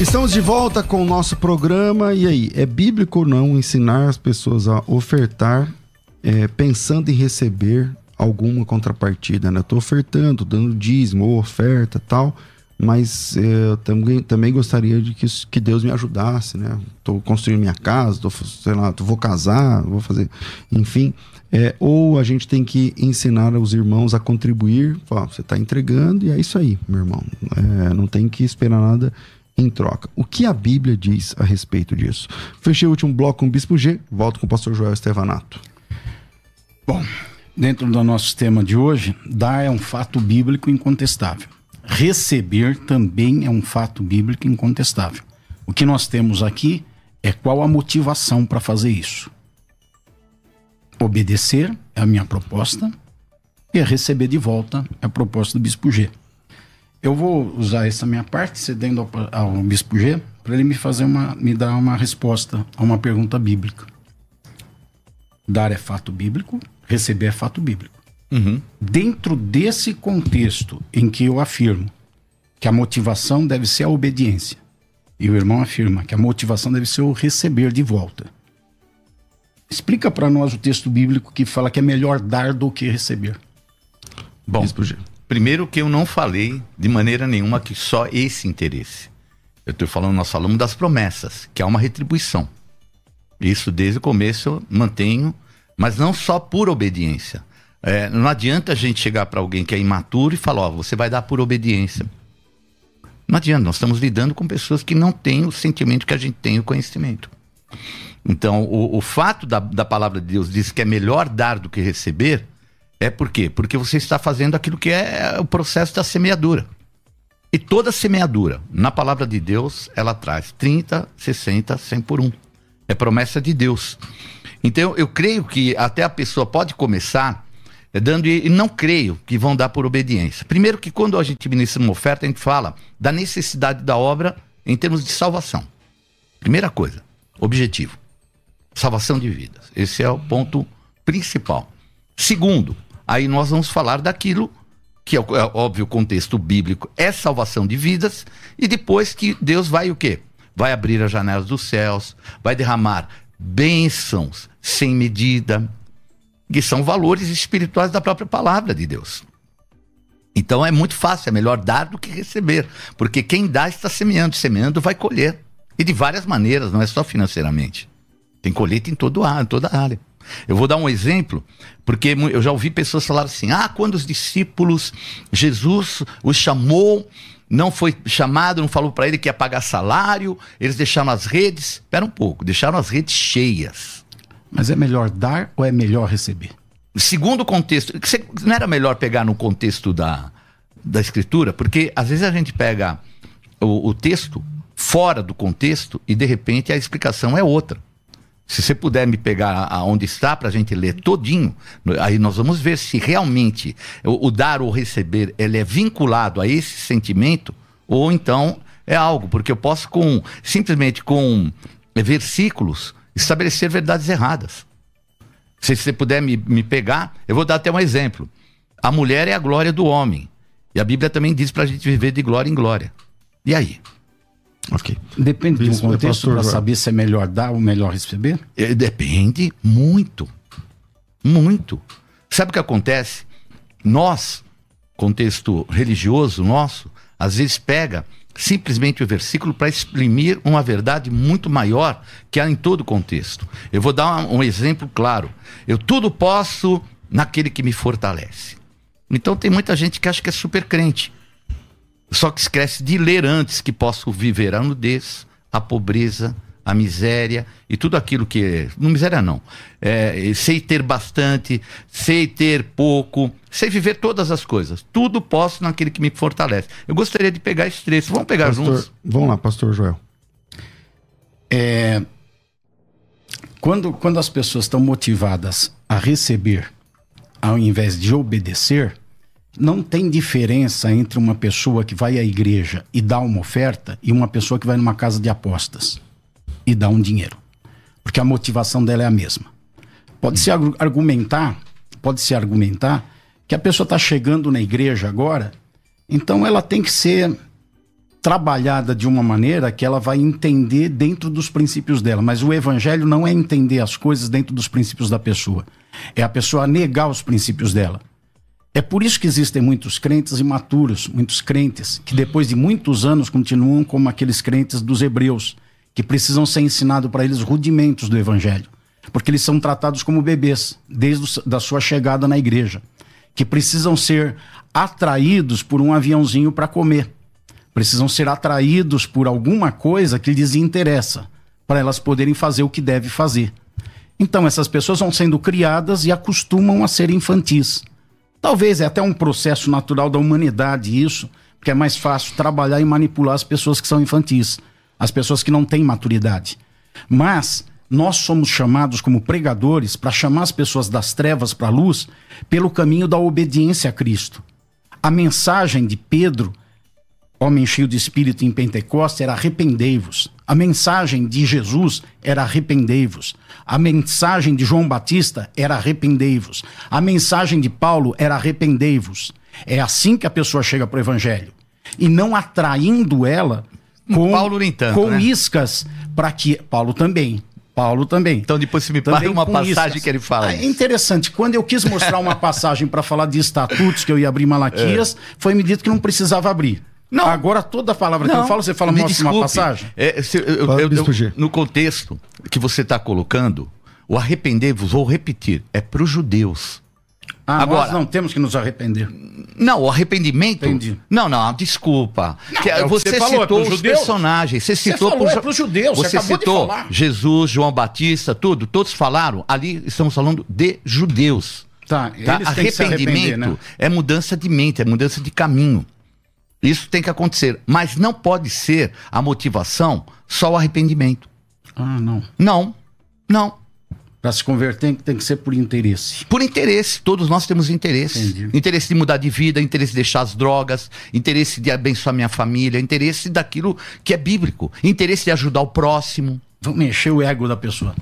A: Estamos de volta com o nosso programa. E aí, é bíblico ou não ensinar as pessoas a ofertar é, pensando em receber alguma contrapartida? Né? Estou ofertando, dando dízimo ou oferta tal, mas é, eu também, também gostaria de que, que Deus me ajudasse, né? Estou construindo minha casa, tô, sei lá, tô, vou casar, vou fazer, enfim. É, ou a gente tem que ensinar os irmãos a contribuir. Você está entregando e é isso aí, meu irmão. É, não tem que esperar nada em troca. O que a Bíblia diz a respeito disso? Fechei o último bloco com o Bispo G, volto com o pastor Joel Estevanato.
B: Bom, dentro do nosso tema de hoje, dar é um fato bíblico incontestável. Receber também é um fato bíblico incontestável. O que nós temos aqui é qual a motivação para fazer isso. Obedecer é a minha proposta e receber de volta é a proposta do Bispo G. Eu vou usar essa minha parte, cedendo ao, ao Bispo G, para ele me fazer uma, me dar uma resposta a uma pergunta bíblica. Dar é fato bíblico, receber é fato bíblico. Uhum. Dentro desse contexto em que eu afirmo que a motivação deve ser a obediência, e o irmão afirma que a motivação deve ser o receber de volta. Explica para nós o texto bíblico que fala que é melhor dar do que receber.
C: Bom, primeiro que eu não falei de maneira nenhuma que só esse interesse. Eu estou falando, nós falamos das promessas, que há uma retribuição. Isso desde o começo eu mantenho, mas não só por obediência. É, não adianta a gente chegar para alguém que é imaturo e falar, ó, você vai dar por obediência. Não adianta, nós estamos lidando com pessoas que não têm o sentimento que a gente tem, o conhecimento. Então, o, o fato da, da palavra de Deus diz que é melhor dar do que receber, é por quê? Porque você está fazendo aquilo que é o processo da semeadura. E toda semeadura, na palavra de Deus, ela traz 30, 60, 100 por um. É promessa de Deus. Então, eu creio que até a pessoa pode começar dando e não creio que vão dar por obediência. Primeiro que quando a gente ministra uma oferta, a gente fala da necessidade da obra em termos de salvação. Primeira coisa, objetivo. Salvação de vidas. Esse é o ponto principal. Segundo, aí nós vamos falar daquilo que é, é óbvio o contexto bíblico é salvação de vidas e depois que Deus vai o quê? Vai abrir as janelas dos céus, vai derramar bênçãos sem medida, que são valores espirituais da própria palavra de Deus. Então é muito fácil, é melhor dar do que receber, porque quem dá está semeando, semeando vai colher. E de várias maneiras, não é só financeiramente. Tem colheita em todo em toda a área. Eu vou dar um exemplo, porque eu já ouvi pessoas falar assim: ah, quando os discípulos, Jesus os chamou, não foi chamado, não falou para ele que ia pagar salário, eles deixaram as redes. Espera um pouco, deixaram as redes cheias.
B: Mas é melhor dar ou é melhor receber?
C: Segundo o contexto, não era melhor pegar no contexto da, da escritura, porque às vezes a gente pega o, o texto fora do contexto e de repente a explicação é outra. Se você puder me pegar aonde está para a gente ler todinho, aí nós vamos ver se realmente o, o, dar ou receber ele é vinculado a esse sentimento ou então é algo, porque eu posso com simplesmente com versículos estabelecer verdades erradas. Se você puder me, me pegar, eu vou dar até um exemplo. A mulher é a glória do homem. E a Bíblia também diz para a gente viver de glória em glória. E aí?
B: Depende do contexto para saber se é melhor dar ou melhor receber?
C: É, depende muito. Muito. Sabe o que acontece? Nós, contexto religioso nosso, às vezes pega simplesmente o versículo para exprimir uma verdade muito maior que há em todo o contexto. Eu vou dar um, um exemplo claro. Eu tudo posso naquele que me fortalece. Então tem muita gente que acha que é super crente. Só que esquece de ler antes que posso viver a nudez, a pobreza, a miséria e tudo aquilo que. Não miséria não. É, sei ter bastante, sei ter pouco, sei viver todas as coisas. Tudo posso naquele que me fortalece. Eu gostaria de pegar esses três. Vamos pegar
A: pastor,
C: juntos?
A: Vamos lá, pastor Joel.
B: É, quando, quando as pessoas estão motivadas a receber ao invés de obedecer, não tem diferença entre uma pessoa que vai à igreja e dá uma oferta e uma pessoa que vai numa casa de apostas e dá um dinheiro. Porque a motivação dela é a mesma. Pode-se argumentar, pode-se argumentar que a pessoa está chegando na igreja agora, então ela tem que ser trabalhada de uma maneira que ela vai entender dentro dos princípios dela. Mas o evangelho não é entender as coisas dentro dos princípios da pessoa. É a pessoa negar os princípios dela. É por isso que existem muitos crentes imaturos, muitos crentes, que depois de muitos anos continuam como aqueles crentes dos hebreus, que precisam ser ensinado para eles rudimentos do evangelho, porque eles são tratados como bebês desde a sua chegada na igreja, que precisam ser atraídos por um aviãozinho para comer, precisam ser atraídos por alguma coisa que lhes interessa, para elas poderem fazer o que deve fazer. Então essas pessoas vão sendo criadas e acostumam a ser infantis. Talvez é até um processo natural da humanidade isso, porque é mais fácil trabalhar e manipular as pessoas que são infantis, as pessoas que não têm maturidade. Mas nós somos chamados como pregadores para chamar as pessoas das trevas para a luz pelo caminho da obediência a Cristo. A mensagem de Pedro homem cheio de espírito em Pentecostes era arrependei-vos. A mensagem de Jesus era arrependei-vos. A mensagem de João Batista era arrependei-vos. A mensagem de Paulo era arrependei-vos. É assim que a pessoa chega para o evangelho. E não atraindo ela com,
C: Paulo nem tanto,
B: com
C: né?
B: iscas para que. Paulo também. Paulo também.
C: Então depois você me para uma passagem iscas. que ele fala.
B: É interessante. Quando eu quis mostrar uma [LAUGHS] passagem para falar de estatutos que eu ia abrir Malaquias, é. foi me dito que não precisava abrir. Não. Agora toda a palavra não. que eu falo, você fala, me desculpe. uma passagem.
C: É, se, eu, eu, eu, no contexto que você está colocando, o arrepender-vos, vou repetir, é para os judeus.
B: Ah, Agora, nós não temos que nos arrepender.
C: Não, o arrependimento. Entendi. Não, não, desculpa. Não, que, é você, você falou, citou é os judeus? personagens. Você citou
B: você falou, pro, é judeus.
C: Você, você citou Jesus, João Batista, tudo. Todos falaram. Ali estamos falando de judeus.
B: Tá, tá? Arrependimento né?
C: é mudança de mente, é mudança de caminho. Isso tem que acontecer. Mas não pode ser a motivação só o arrependimento.
B: Ah, não.
C: Não, não.
B: Para se converter tem que ser por interesse.
C: Por interesse. Todos nós temos interesse. Entendi. Interesse de mudar de vida, interesse de deixar as drogas, interesse de abençoar minha família, interesse daquilo que é bíblico, interesse de ajudar o próximo.
B: Vamos mexer o ego da pessoa.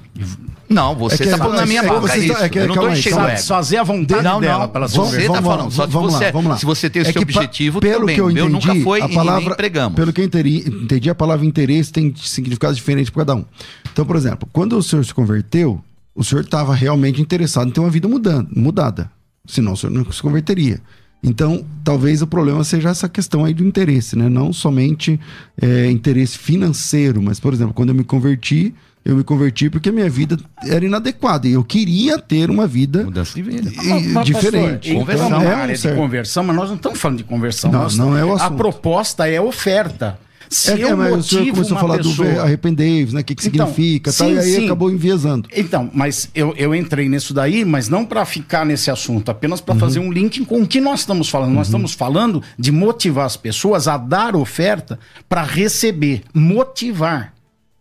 C: Não, você
A: É
C: está falando na minha
A: é
C: boca.
A: você
C: isso.
A: tá- é que-
C: eu não estou
A: aí,
C: enchendo o ego.
B: Fazer a vontade
C: Não,
B: dela
C: não,
B: pela
C: você está
A: lá,
C: falando. Só que
A: vamos lá,
C: você,
A: vamos lá.
C: se você tem o
A: É
C: seu objetivo,
A: pelo
C: bem.
A: que eu
C: o meu
A: entendi,
C: nunca foi
A: a
C: e
A: palavra,
C: nem pregamos.
A: Pelo que eu entendi, entendi, a palavra interesse tem significados diferentes para cada um. Então, por exemplo, quando o senhor se converteu, o senhor estava realmente interessado em ter uma vida mudando, mudada. Senão o senhor não se converteria. Então, talvez o problema seja essa questão aí do interesse, né? Não somente é, interesse financeiro, mas, por exemplo, quando eu me converti, eu me converti porque a minha vida era inadequada e eu queria ter uma vida
C: Mudança de vida.
A: e-
B: Mas, mas,
A: diferente.
B: pastor,
C: Conversão.
B: entramos na
A: É,
B: área
A: certo.
B: de conversão, mas nós não estamos falando de conversão.
A: Não,
B: Nós-
A: não é o
B: A
A: assunto.
B: proposta é oferta. Se
A: É,
B: eu
A: é, mas o senhor
B: motivo
A: começou a falar
B: pessoa...
A: do arrependei-vos, né? O que, que
B: Então,
A: significa, tal,
B: sim,
A: e aí
B: sim.
A: acabou enviesando.
B: Então, mas eu, eu entrei nisso daí, mas não para ficar nesse assunto, apenas
A: Uhum.
B: para fazer um link com o que nós estamos falando. Nós estamos falando de motivar as pessoas a dar oferta para receber. Motivar.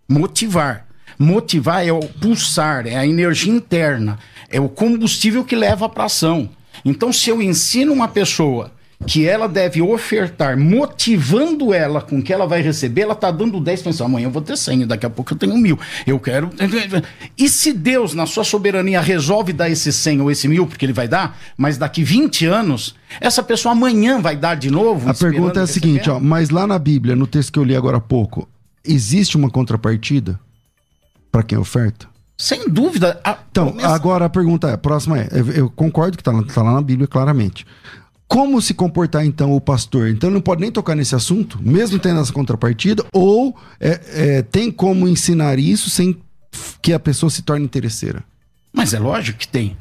B: Motivar. Motivar é o pulsar, é a energia interna, é o combustível que leva para ação. Então, se eu ensino uma pessoa que ela deve ofertar, motivando ela com o que ela vai receber, ela está dando 10, pensando, amanhã eu vou ter 100, daqui a pouco eu tenho mil. Eu quero. [LAUGHS] E se Deus, na sua soberania, resolve dar esse 100 ou esse mil, porque ele vai dar, mas daqui 20 anos, essa pessoa amanhã vai dar de novo?
A: A pergunta é a
B: receber?
A: seguinte, ó, mas lá na Bíblia, no texto que eu li agora há pouco, existe uma contrapartida para quem oferta?
B: Sem dúvida. a
A: Então, agora a pergunta é, a próxima é, eu, eu concordo que está tá lá na Bíblia claramente. Como se comportar então o pastor? Então ele não pode nem tocar nesse assunto, mesmo tendo essa contrapartida, ou é, é, tem como ensinar isso sem que a pessoa se torne interesseira?
B: Mas é lógico que tem.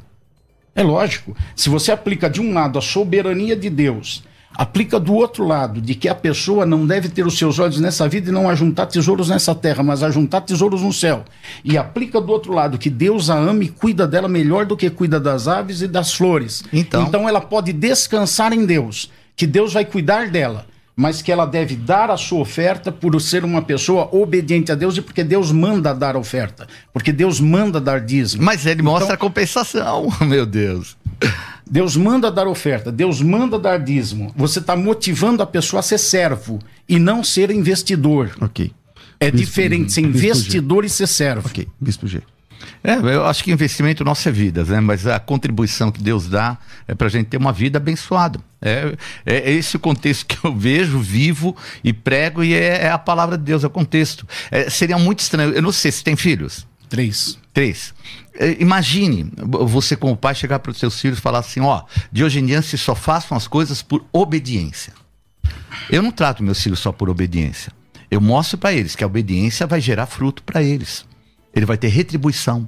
B: É lógico. Se você aplica de um lado a soberania de Deus, aplica do outro lado de que a pessoa não deve ter os seus olhos nessa vida e não ajuntar tesouros nessa terra, mas ajuntar tesouros no céu. E aplica do outro lado que Deus a ama e cuida dela melhor do que cuida das aves e das flores.
C: Então.
B: ela pode descansar em Deus, que Deus vai cuidar dela. Mas que ela deve dar a sua oferta por ser uma pessoa obediente a Deus e porque Deus manda dar oferta. Porque Deus manda dar dízimo.
C: Mas ele mostra a compensação, [LAUGHS] meu Deus.
B: Deus manda dar oferta, Deus manda dar dízimo. Você está motivando a pessoa a ser servo e não ser investidor.
A: Ok.
B: É
A: Bispo-
B: diferente ser
A: Bispo
B: investidor e ser servo.
A: Ok, Bispo G.
C: É, eu acho que investimento nosso é vidas, né? Mas a contribuição que Deus dá é para a gente ter uma vida abençoada. É, é, é esse o contexto que eu vejo, vivo e prego, e é, é a palavra de Deus, é o contexto. É, seria muito estranho. Eu não sei se tem filhos.
B: Três.
C: Três. É, imagine você, como pai, chegar para os seus filhos e falar assim: ó, de hoje em diante só façam as coisas por obediência. Eu não trato meus filhos só por obediência. Eu mostro para eles que a obediência vai gerar fruto para eles. Ele vai ter retribuição.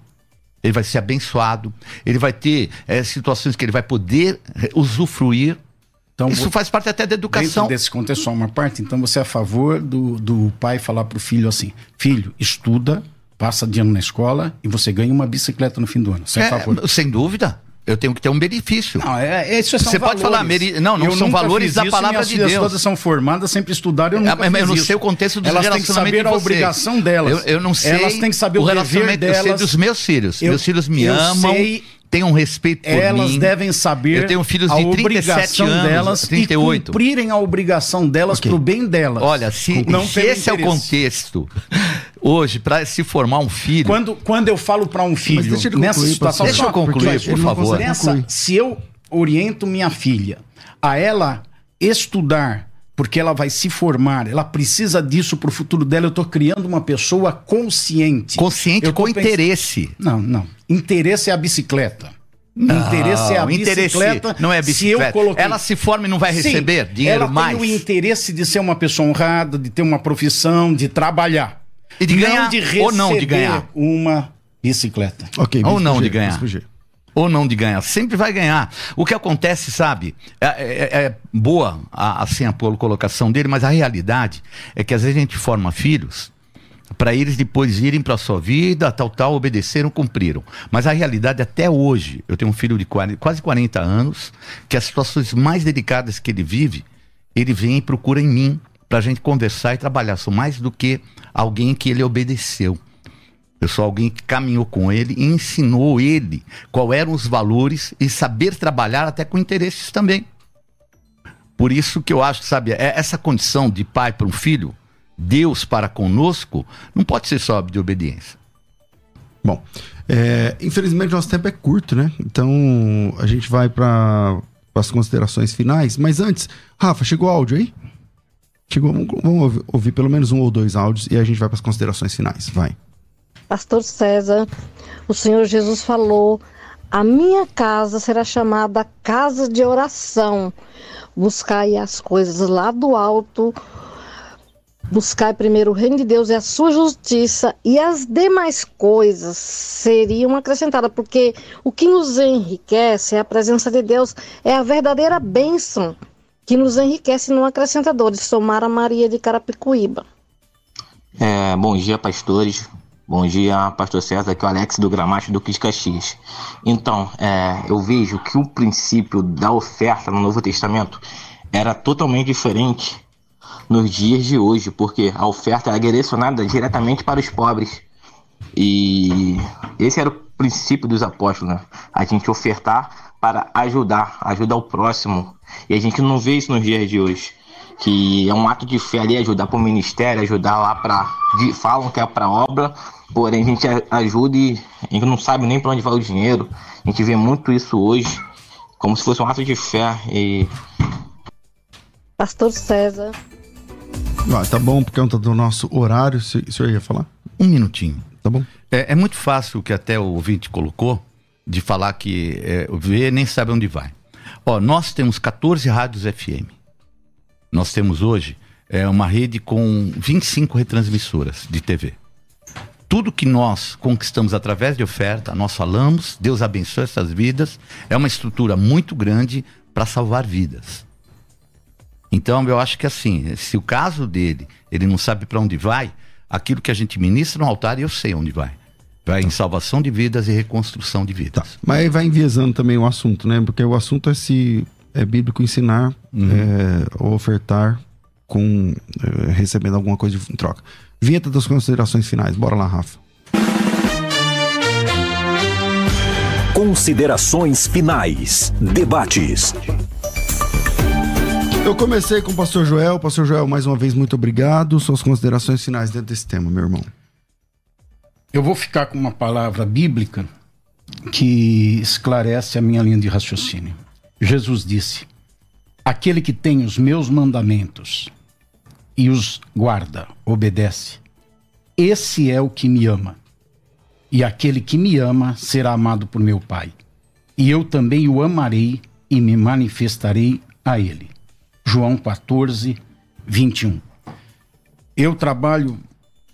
C: Ele vai ser abençoado. Ele vai ter eh, situações que ele vai poder eh, usufruir.
B: Então,
C: Isso faz parte até da educação.
B: Dentro desse contexto, só uma parte, então você é a favor do, do pai falar para o filho assim: filho, estuda, passa de ano na escola e você ganha uma bicicleta no fim do ano. Você é,
C: É,
B: favor?
C: sem dúvida. Eu tenho que ter um benefício.
B: Não, é, é, isso são
C: Você pode
B: valores.
C: falar, meri- não, não
B: Eu
C: são valores da palavra
B: minhas
C: de Deus.
B: todas são formadas, sempre estudaram, eu nunca
C: É, mas no seu contexto dos
B: Elas têm que saber a obrigação delas.
C: Eu, eu não sei.
B: Elas têm que saber o,
C: o
B: dever
C: relacionamento eu sei
B: delas.
C: dos meus filhos.
B: Eu-
C: meus filhos me amam,
B: sei-
C: têm um respeito por
B: Elas
C: mim.
B: devem saber
C: Eu tenho filhos de 37
B: obrigação
C: anos,
B: delas
C: 38.
B: e cumprirem a obrigação delas pro bem delas.
C: Olha, se,
B: não
C: se esse é o
B: interesse.
C: contexto hoje para se formar um filho.
B: Quando, quando eu falo para um filho
A: deixa ele
B: nessa
A: concluir,
B: situação.
C: Deixa eu concluir, por favor.
B: Nessa, se eu oriento minha filha a ela estudar, porque ela vai se formar, ela precisa disso pro futuro dela, eu tô criando uma pessoa consciente.
C: Consciente com
B: pens-
C: interesse.
B: Não, não. Interesse é a bicicleta.
C: Não,
B: interesse é a bicicleta.
C: não é a
B: Se eu
C: bicicleta.
B: coloquei-
C: Ela se forma e não vai
B: Sim,
C: receber dinheiro
B: ela
C: mais.
B: tem o interesse de ser uma pessoa honrada, de ter uma profissão, de trabalhar.
C: E de ganhar,
B: de
C: ou não de ganhar.
B: uma bicicleta.
A: Ok,
C: Ou não
A: G,
C: de ganhar. Ou não de ganhar. Sempre vai ganhar. O que acontece, sabe? É, é- é boa a, assim a colocação dele, mas a realidade é que às vezes a gente forma filhos para eles depois irem para a sua vida, tal, tal, obedeceram, cumpriram. Mas a realidade até hoje, eu tenho um filho de 40 quase 40 anos, que as situações mais delicadas que ele vive, ele vem e procura em mim para a gente conversar e trabalhar. Sou mais do que alguém que ele obedeceu. Eu sou alguém que caminhou com ele e ensinou ele quais eram os valores e saber trabalhar até com interesses também. Por isso que eu acho, sabe, é essa condição de pai para um filho, Deus para conosco, não pode ser só de obediência.
A: Bom, é, infelizmente nosso tempo é curto, né? Então a gente vai para as considerações finais. Mas antes, Rafa, chegou áudio aí? Chegou, vamos, vamos ouvir, pelo menos um ou dois áudios e a gente vai para as considerações finais. Vai.
M: Pastor César, o Senhor Jesus falou: a minha casa será chamada casa de oração. Buscai as coisas lá do alto Buscar primeiro o reino de Deus e a sua justiça, e as demais coisas seriam acrescentadas, porque o que nos enriquece é a presença de Deus, é a verdadeira bênção que nos enriquece não acrescentadores. Somara Maria de Carapicuíba.
N: É, bom dia, pastores. Bom dia, pastor César, aqui é o Alex do Gramacho do Cris Caxias. Então, é, eu vejo que o princípio da oferta no Novo Testamento era totalmente diferente nos dias de hoje, porque a oferta é direcionada diretamente para os pobres. E esse era o princípio dos apóstolos, né? A gente ofertar para ajudar, ajudar o próximo. E a gente não vê isso nos dias de hoje. Que é um ato de fé ali, ajudar para o ministério, ajudar lá para. Falam que é para obra, porém a gente ajuda e a gente não sabe nem para onde vai o dinheiro. A gente vê muito isso hoje, como se fosse um ato de fé. E...
M: Pastor César.
A: Ah, tá bom, porque é do nosso horário. O senhor ia falar?
C: Um minutinho.
A: Tá bom.
C: É, é muito fácil o que até o ouvinte colocou, de falar que é, vê nem sabe onde vai. Ó, nós temos 14 rádios FM. Nós temos hoje é, uma rede com 25 retransmissoras de TV. Tudo que nós conquistamos através de oferta, nós falamos, Deus abençoe essas vidas. É uma estrutura muito grande para salvar vidas. Então eu acho que assim, se o caso dele, ele não sabe para onde vai, aquilo que a gente ministra no altar, eu sei onde vai. Vai em salvação de vidas e reconstrução de vidas. Tá.
A: Mas aí vai enviesando também o assunto, né? Porque o assunto é se é bíblico ensinar uhum. é, ou ofertar com é, recebendo alguma coisa em troca. Vinheta das considerações finais. Bora lá, Rafa.
J: Considerações finais. Debates.
A: Eu comecei com o pastor Joel. Pastor Joel, mais uma vez, muito obrigado. Suas considerações finais dentro desse tema, meu irmão.
B: Eu vou ficar com uma palavra bíblica que esclarece a minha linha de raciocínio. Jesus disse: Aquele que tem os meus mandamentos e os guarda, obedece, esse é o que me ama. E aquele que me ama será amado por meu Pai. E eu também o amarei e me manifestarei a ele. João 14, 21. Eu trabalho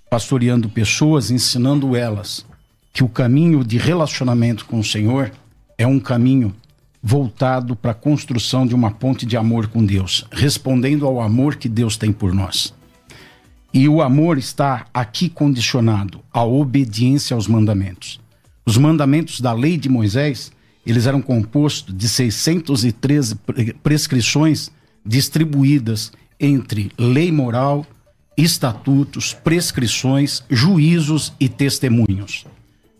B: pastoreando pessoas, ensinando elas que o caminho de relacionamento com o Senhor é um caminho voltado para a construção de uma ponte de amor com Deus, respondendo ao amor que Deus tem por nós. E o amor está aqui condicionado à obediência aos mandamentos. Os mandamentos da lei de Moisés, eles eram compostos de 613 prescrições distribuídas entre lei moral, estatutos, prescrições, juízos e testemunhos.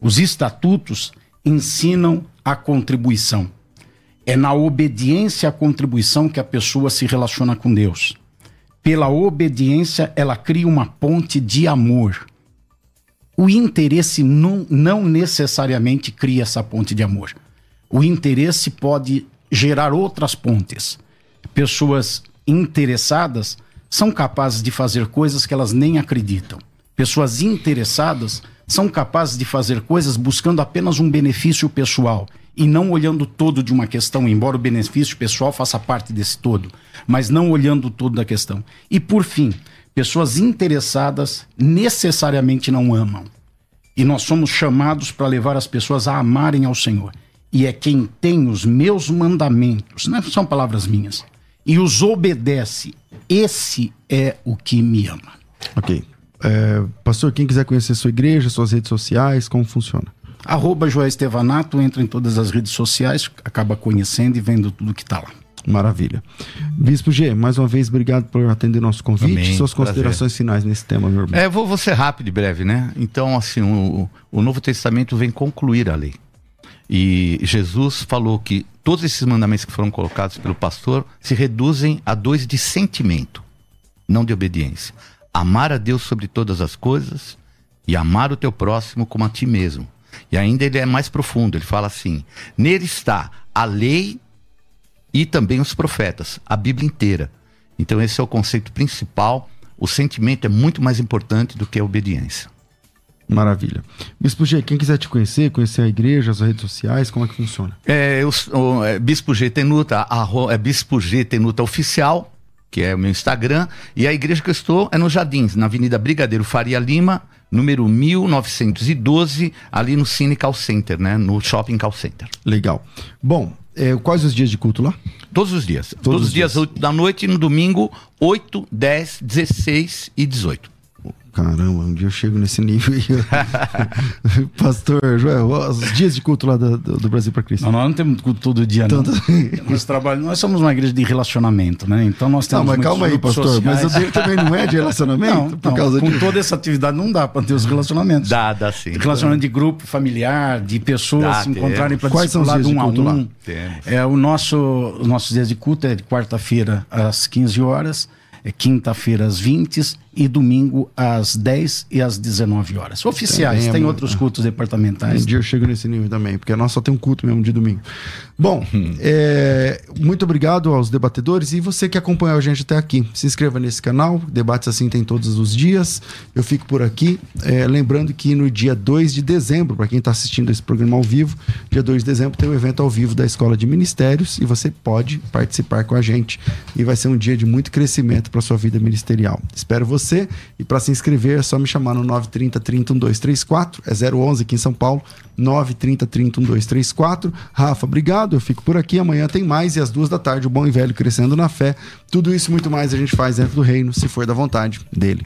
B: Os estatutos ensinam a contribuição. É na obediência à contribuição que a pessoa se relaciona com Deus. Pela obediência, ela cria uma ponte de amor. O interesse não, não necessariamente cria essa ponte de amor. O interesse pode gerar outras pontes pessoas interessadas são capazes de fazer coisas que elas nem acreditam. Pessoas interessadas são capazes de fazer coisas buscando apenas um benefício pessoal e não olhando todo de uma questão, embora o benefício pessoal faça parte desse todo, mas não olhando todo da questão. E por fim, pessoas interessadas necessariamente não amam. E nós somos chamados para levar as pessoas a amarem ao Senhor. E é quem tem os meus mandamentos, não são palavras minhas, e os obedece. Esse é o que me ama.
A: Ok. É, pastor, quem quiser conhecer sua igreja, suas redes sociais, como funciona?
B: Arroba Joé Estevanato, entra em todas as redes sociais, acaba conhecendo e vendo tudo que está lá.
A: Maravilha. Bispo G, mais uma vez, obrigado por atender nosso convite. Amém, Suas considerações prazer. finais nesse tema, meu irmão.
C: É, vou, vou ser rápido e breve, né? Então, assim, o, o Novo Testamento vem concluir a lei. E Jesus falou que todos esses mandamentos que foram colocados pelo pastor se reduzem a dois de sentimento, não de obediência. amar a Deus sobre todas as coisas e amar o teu próximo como a ti mesmo. E ainda ele é mais profundo, ele fala assim: nele está a lei e também os profetas, a Bíblia inteira. Então, esse é o conceito principal. O sentimento é muito mais importante do que a obediência.
A: Maravilha. Bispo G, quem quiser te conhecer, conhecer a igreja, as redes sociais, como é que funciona?
C: É, eu, o, é, Bispo G Tenuta, arro, é Bispo G Tenuta Oficial, que é o meu Instagram, e a igreja que eu estou é no Jardins, na Avenida Brigadeiro Faria Lima, número 1912, ali no Cine Call Center, né? No Shopping Call Center.
A: Legal. Bom, é, quais os dias de culto lá?
C: Todos os dias. Todos, Todos os dias, dias 8 da noite e no domingo 8, 10, 16 e 18.
A: Caramba, um dia eu chego nesse nível aí. [LAUGHS] Pastor Joel, os dias de culto lá do, do Brasil para Cristo.
B: Não, nós não temos culto todo dia, não. Tanto... [LAUGHS] nós, trabalhamos, nós somos uma igreja de relacionamento, né? Então nós temos.
A: Não, mas calma aí, pastor. Sociais. Mas o dele também não é de [LAUGHS] relacionamento? Não,
B: por não, causa com toda essa atividade não dá para ter os relacionamentos.
C: Dá, dá sim.
B: Relacionamento de grupo familiar, de pessoas dá, se encontrarem para
A: discipular
B: de
A: um a um. Lá?
B: É, o nosso, os nossos dias de culto é de quarta-feira às 15 horas é quinta-feira às 20 e domingo às 10 e às 19 horas. Oficiais, tem, tem outros cultos departamentais.
A: Um dia eu chego nesse nível também, porque nós só tem um culto mesmo de domingo. Bom, hum. é, muito obrigado aos debatedores e você que acompanhou a gente até aqui. Se inscreva nesse canal, debates assim tem todos os dias. Eu fico por aqui. É, lembrando que no dia 2 de dezembro, para quem está assistindo esse programa ao vivo, dia 2 de dezembro tem um evento ao vivo da Escola de Ministérios e você pode participar com a gente. E vai ser um dia de muito crescimento para sua vida ministerial. Espero você E para se inscrever é só me chamar no 930 30 1234, é 011 aqui em São Paulo, 930 30 1234. Rafa, obrigado, eu fico por aqui. Amanhã tem mais e às duas da tarde o Bom e Velho Crescendo na Fé. Tudo isso muito mais a gente faz dentro do reino, se for da vontade dele.